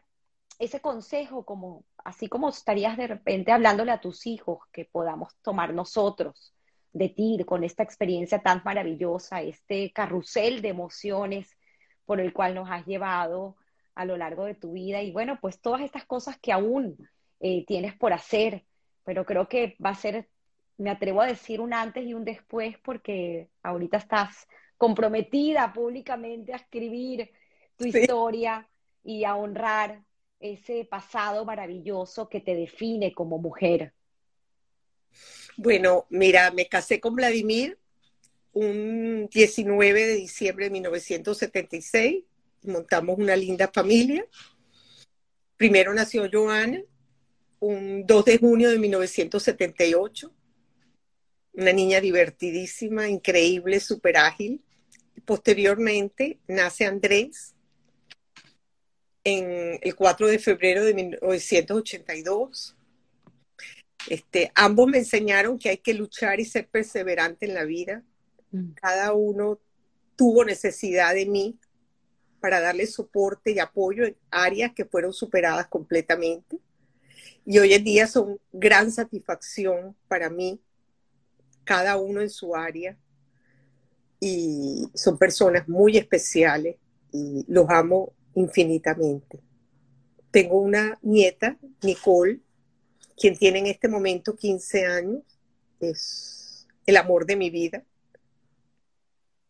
ese consejo como así como estarías de repente hablándole a tus hijos que podamos tomar nosotros de ti con esta experiencia tan maravillosa, este carrusel de emociones por el cual nos has llevado a lo largo de tu vida. Y bueno, pues todas estas cosas que aún eh, tienes por hacer, pero creo que va a ser, me atrevo a decir un antes y un después porque ahorita estás comprometida públicamente a escribir tu historia y a honrar ese pasado maravilloso que te define como mujer. Bueno, mira, me casé con Vladimir un 19 de diciembre de 1976, montamos una linda familia. Primero nació Joana, un 2 de junio de 1978, una niña divertidísima, increíble, súper ágil. Posteriormente nace Andrés en el 4 de febrero de 1982. Este, ambos me enseñaron que hay que luchar y ser perseverante en la vida. Mm. Cada uno tuvo necesidad de mí para darle soporte y apoyo en áreas que fueron superadas completamente. Y hoy en día son gran satisfacción para mí, cada uno en su área. Y son personas muy especiales y los amo infinitamente. Tengo una nieta, Nicole, quien tiene en este momento 15 años. Es el amor de mi vida.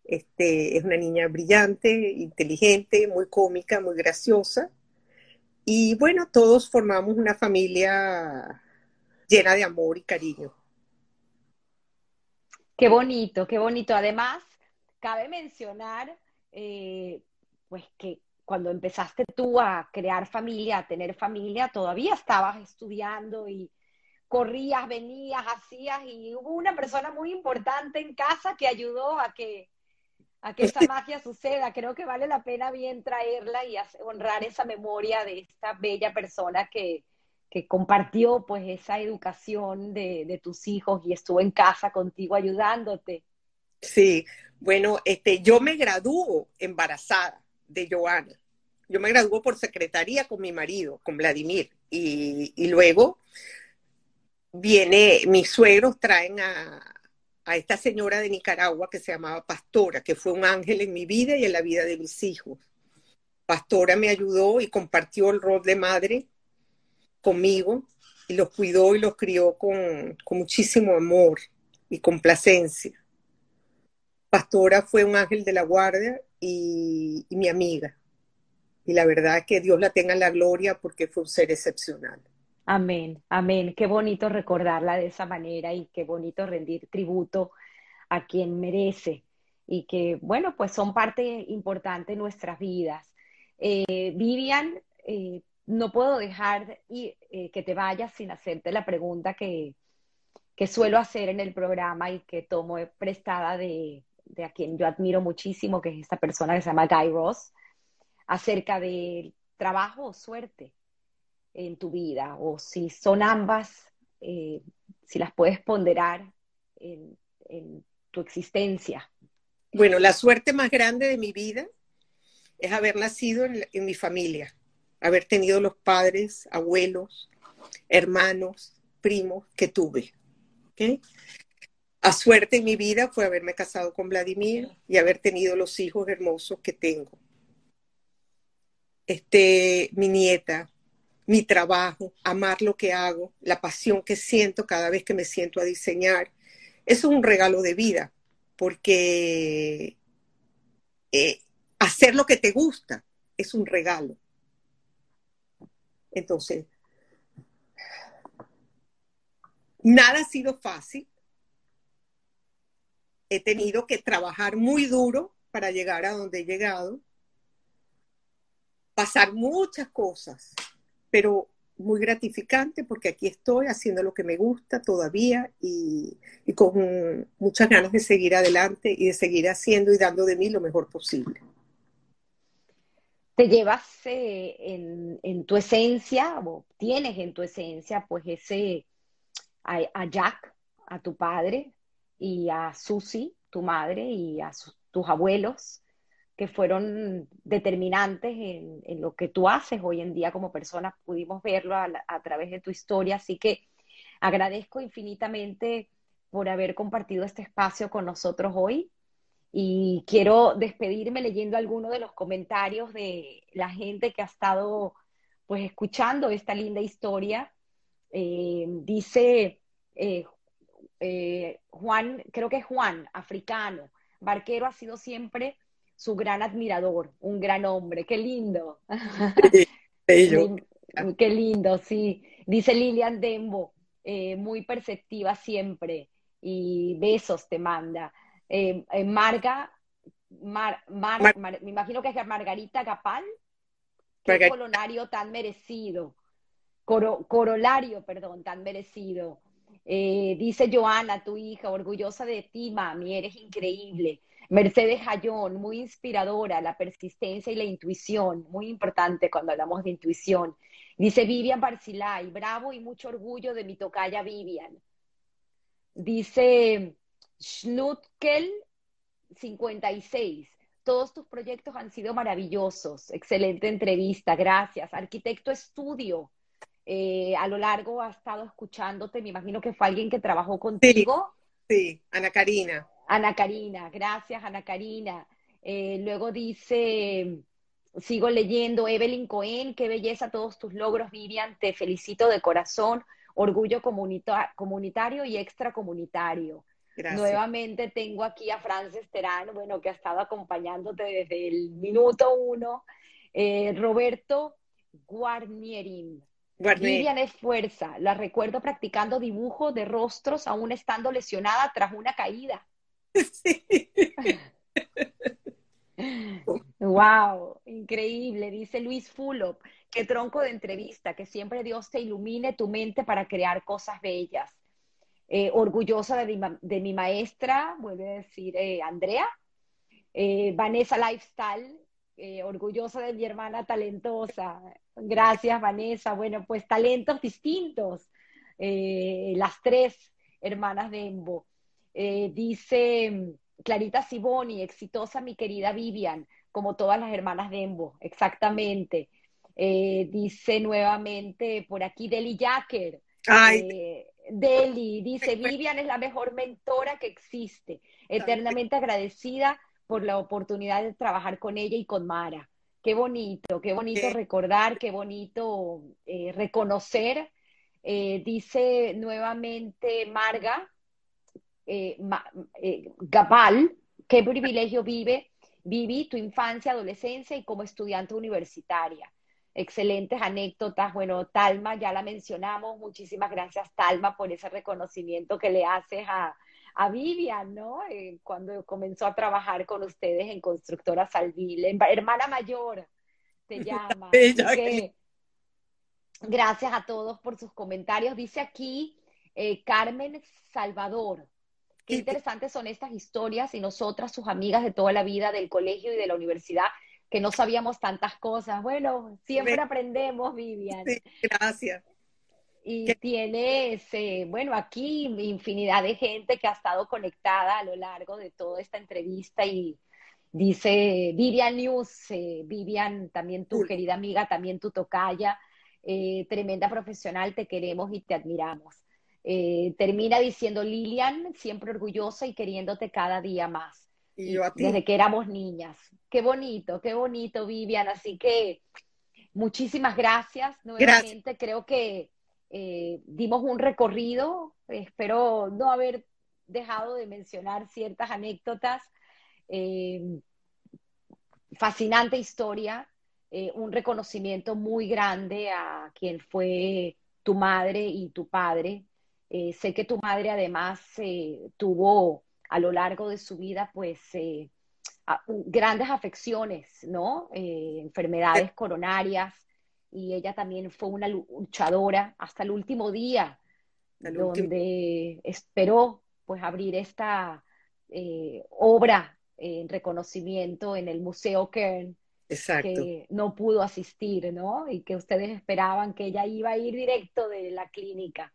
Este, es una niña brillante, inteligente, muy cómica, muy graciosa. Y bueno, todos formamos una familia llena de amor y cariño. Qué bonito, qué bonito. Además, cabe mencionar, eh, pues que cuando empezaste tú a crear familia, a tener familia, todavía estabas estudiando y corrías, venías, hacías y hubo una persona muy importante en casa que ayudó a que a que esa magia suceda. Creo que vale la pena bien traerla y honrar esa memoria de esta bella persona que, que compartió pues esa educación de, de, tus hijos y estuvo en casa contigo ayudándote. Sí, bueno, este, yo me graduó embarazada de Joana. Yo me graduó por secretaría con mi marido, con Vladimir, y, luego viene, mis suegros traen a, a esta señora de Nicaragua que se llamaba Pastora, que fue un ángel en mi vida y en la vida de mis hijos. Pastora me ayudó y compartió el rol de madre conmigo y los cuidó y los crió con, muchísimo amor y complacencia. Pastora fue un ángel de la guardia y, mi amiga. Y la verdad es que Dios la tenga en la gloria porque fue un ser excepcional. Amén, amén. Qué bonito recordarla de esa manera y qué bonito rendir tributo a quien merece y que, bueno, pues son parte importante de nuestras vidas. Eh, Vivian, eh, no puedo dejar y, eh, que te vayas sin hacerte la pregunta que, que, suelo hacer en el programa y que tomo prestada de, de a quien yo admiro muchísimo, que es esta persona que se llama Guy Ross, acerca del trabajo o suerte en tu vida o si son ambas, eh, si las puedes ponderar en, tu existencia. Bueno, la suerte más grande de mi vida es haber nacido en, mi familia, haber tenido los padres, abuelos, hermanos, primos que tuve. ¿okay? A suerte en mi vida fue haberme casado con Vladimir y haber tenido los hijos hermosos que tengo. Este, mi nieta, mi trabajo, amar lo que hago, la pasión que siento cada vez que me siento a diseñar. Eso es un regalo de vida, porque eh, hacer lo que te gusta es un regalo. Entonces, nada ha sido fácil. He tenido que trabajar muy duro para llegar a donde he llegado, pasar muchas cosas pero muy gratificante porque aquí estoy haciendo lo que me gusta todavía y, con muchas ganas de seguir adelante y de seguir haciendo y dando de mí lo mejor posible. Te llevas eh, en, tu esencia, o tienes en tu esencia, pues ese, a, Jack, a tu padre, y a Susie, tu madre, y a tus abuelos, que fueron determinantes en, lo que tú haces hoy en día como persona. Pudimos verlo a, través de tu historia, así que agradezco infinitamente por haber compartido este espacio con nosotros hoy. Y quiero despedirme leyendo algunos de los comentarios de la gente que ha estado pues escuchando esta linda historia. Eh, dice eh, eh, Juan, creo que es Juan, africano, Barquero ha sido siempre su gran admirador, un gran hombre, qué lindo. qué lindo, sí. Dice Lilian Dembo, eh, muy perceptiva siempre y besos te manda. Eh, eh, Marga, me imagino que es Margarita Gapal, qué colonario tan merecido, corolario, perdón, tan merecido. Dice Joana, tu hija, orgullosa de ti, mami, eres increíble. Mercedes Jayón, muy inspiradora, la persistencia y la intuición, muy importante cuando hablamos de intuición. Dice Vivian Barcilay, bravo y mucho orgullo de mi tocaya Vivian. Dice Schnutkel 56, todos tus proyectos han sido maravillosos, excelente entrevista, gracias. Arquitecto Estudio, eh, a lo largo ha estado escuchándote, me imagino que fue alguien que trabajó contigo. Sí, Ana Karina. Ana Karina, gracias Ana Karina. Eh, luego dice, sigo leyendo, Evelyn Cohen, qué belleza todos tus logros, Vivian, te felicito de corazón, orgullo comunitario y extracomunitario. Gracias. Nuevamente tengo aquí a Frances Terán, bueno, que ha estado acompañándote desde el minuto uno. Eh, Roberto Guarnierin, Vivian es fuerza. La recuerdo practicando dibujo de rostros aún estando lesionada tras una caída. wow, increíble, dice Luis Fulop. Qué tronco de entrevista, que siempre Dios te ilumine tu mente para crear cosas bellas. Eh, orgullosa de mi, maestra, vuelve a decir eh, Andrea. Eh, Vanessa Lifestyle, orgullosa de mi hermana talentosa. Gracias, Vanessa. Bueno, pues talentos distintos, las tres hermanas de Embo. dice Clarita Siboni, exitosa mi querida Vivian, como todas las hermanas de Embo, exactamente. dice nuevamente por aquí Deli Jacker. Ay. Deli dice, Vivian es la mejor mentora que existe, eternamente agradecida por la oportunidad de trabajar con ella y con Mara. Qué bonito, qué bonito recordar, qué bonito eh, reconocer. Eh, dice nuevamente Marga eh, Gabal, qué privilegio vive, viví tu infancia, adolescencia y como estudiante universitaria excelentes anécdotas. Bueno, Talma, ya la mencionamos. Muchísimas gracias, Talma, por ese reconocimiento que le haces a, a Vivian, ¿no? Eh, cuando comenzó a trabajar con ustedes en Constructora Salville. Hermana mayor, te llama. gracias a todos por sus comentarios. Dice aquí eh, Carmen Salvador. Qué interesantes son estas historias y nosotras, sus amigas de toda la vida del colegio y de la universidad, que no sabíamos tantas cosas. Bueno, siempre aprendemos, Vivian. Sí, gracias. Y tienes, eh, bueno, aquí infinidad de gente que ha estado conectada a lo largo de toda esta entrevista y dice Vivian News, eh, Vivian, también tu querida amiga, también tu tocaya, eh, tremenda profesional, te queremos y te admiramos. termina diciendo Lilian, siempre orgullosa y queriéndote cada día más. Y yo a ti. Desde que éramos niñas. Qué bonito, qué bonito, Vivian. Así que muchísimas gracias. Nuevamente creo que eh, dimos un recorrido. Espero no haber dejado de mencionar ciertas anécdotas. Eh, fascinante historia, eh, un reconocimiento muy grande a quien fue tu madre y tu padre. sé que tu madre además tuvo a lo largo de su vida, pues, grandes afecciones, ¿no? Enfermedades coronarias, y ella también fue una luchadora hasta el último día, donde esperó, pues, abrir esta eh, obra en reconocimiento en el Museo Kern, que no pudo asistir, ¿no? Y que ustedes esperaban que ella iba a ir directo de la clínica.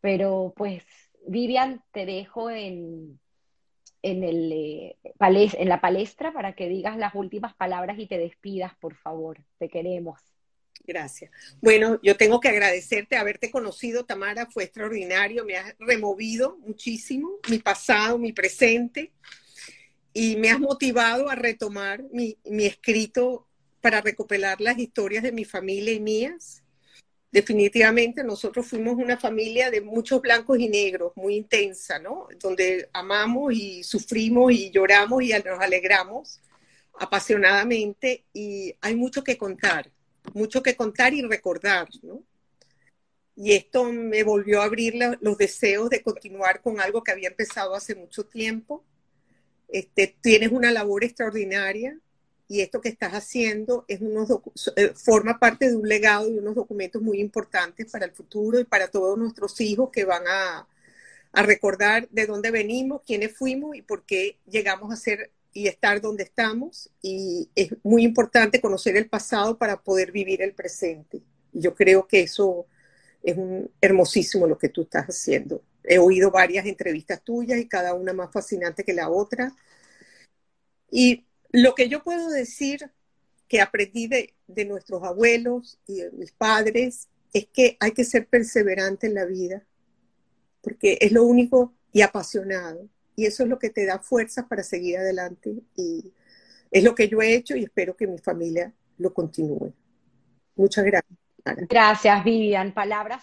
Pero pues Vivian, te dejo en, en, el, eh, en la palestra para que digas las últimas palabras y te despidas, por favor. Te queremos. Gracias. Bueno, yo tengo que agradecerte haberte conocido, Tamara, fue extraordinario, me has removido muchísimo mi pasado, mi presente, y me has motivado a retomar mi, mi escrito para recopilar las historias de mi familia y mías definitivamente nosotros fuimos una familia de muchos blancos y negros, muy intensa, ¿no? Donde amamos y sufrimos y lloramos y nos alegramos apasionadamente y hay mucho que contar, mucho que contar y recordar, ¿no? Y esto me volvió a abrir los deseos de continuar con algo que había empezado hace mucho tiempo. Este, tienes una labor extraordinaria, y esto que estás haciendo es unos eh, forma parte de un legado y unos documentos muy importantes para el futuro y para todos nuestros hijos que van a, a recordar de dónde venimos, quiénes fuimos y por qué llegamos a ser y estar donde estamos. Y es muy importante conocer el pasado para poder vivir el presente. Yo creo que eso es un, hermosísimo lo que tú estás haciendo. He oído varias entrevistas tuyas y cada una más fascinante que la otra. Y lo que yo puedo decir que aprendí de, de nuestros abuelos y de mis padres es que hay que ser perseverante en la vida, porque es lo único y apasionado. Y eso es lo que te da fuerzas para seguir adelante. Y es lo que yo he hecho y espero que mi familia lo continúe. Muchas gracias. Gracias, Vivian. Palabras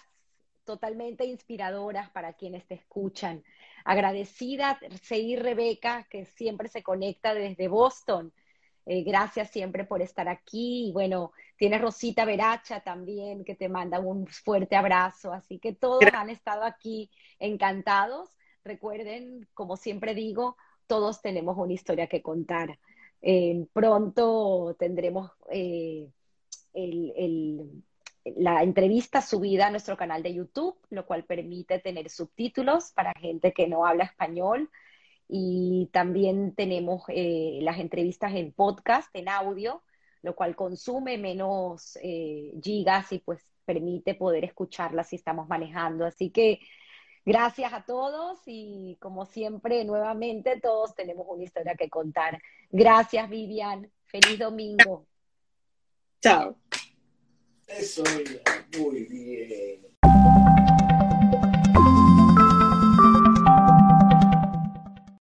totalmente inspiradoras para quienes te escuchan. Agradecida, seguir Rebeca, que siempre se conecta desde Boston. Eh, gracias siempre por estar aquí. Y bueno, tienes Rosita Veracha también, que te manda un fuerte abrazo. Así que todos han estado aquí encantados. Recuerden, como siempre digo, todos tenemos una historia que contar. Eh, pronto tendremos eh, el la entrevista subida a nuestro canal de YouTube, lo cual permite tener subtítulos para gente que no habla español. Y también tenemos eh, las entrevistas en podcast, en audio, lo cual consume menos eh, gigas y pues permite poder escucharlas si estamos manejando. Así que gracias a todos y como siempre, nuevamente todos tenemos una historia que contar. Gracias, Vivian. Feliz domingo. Chao. Eso es muy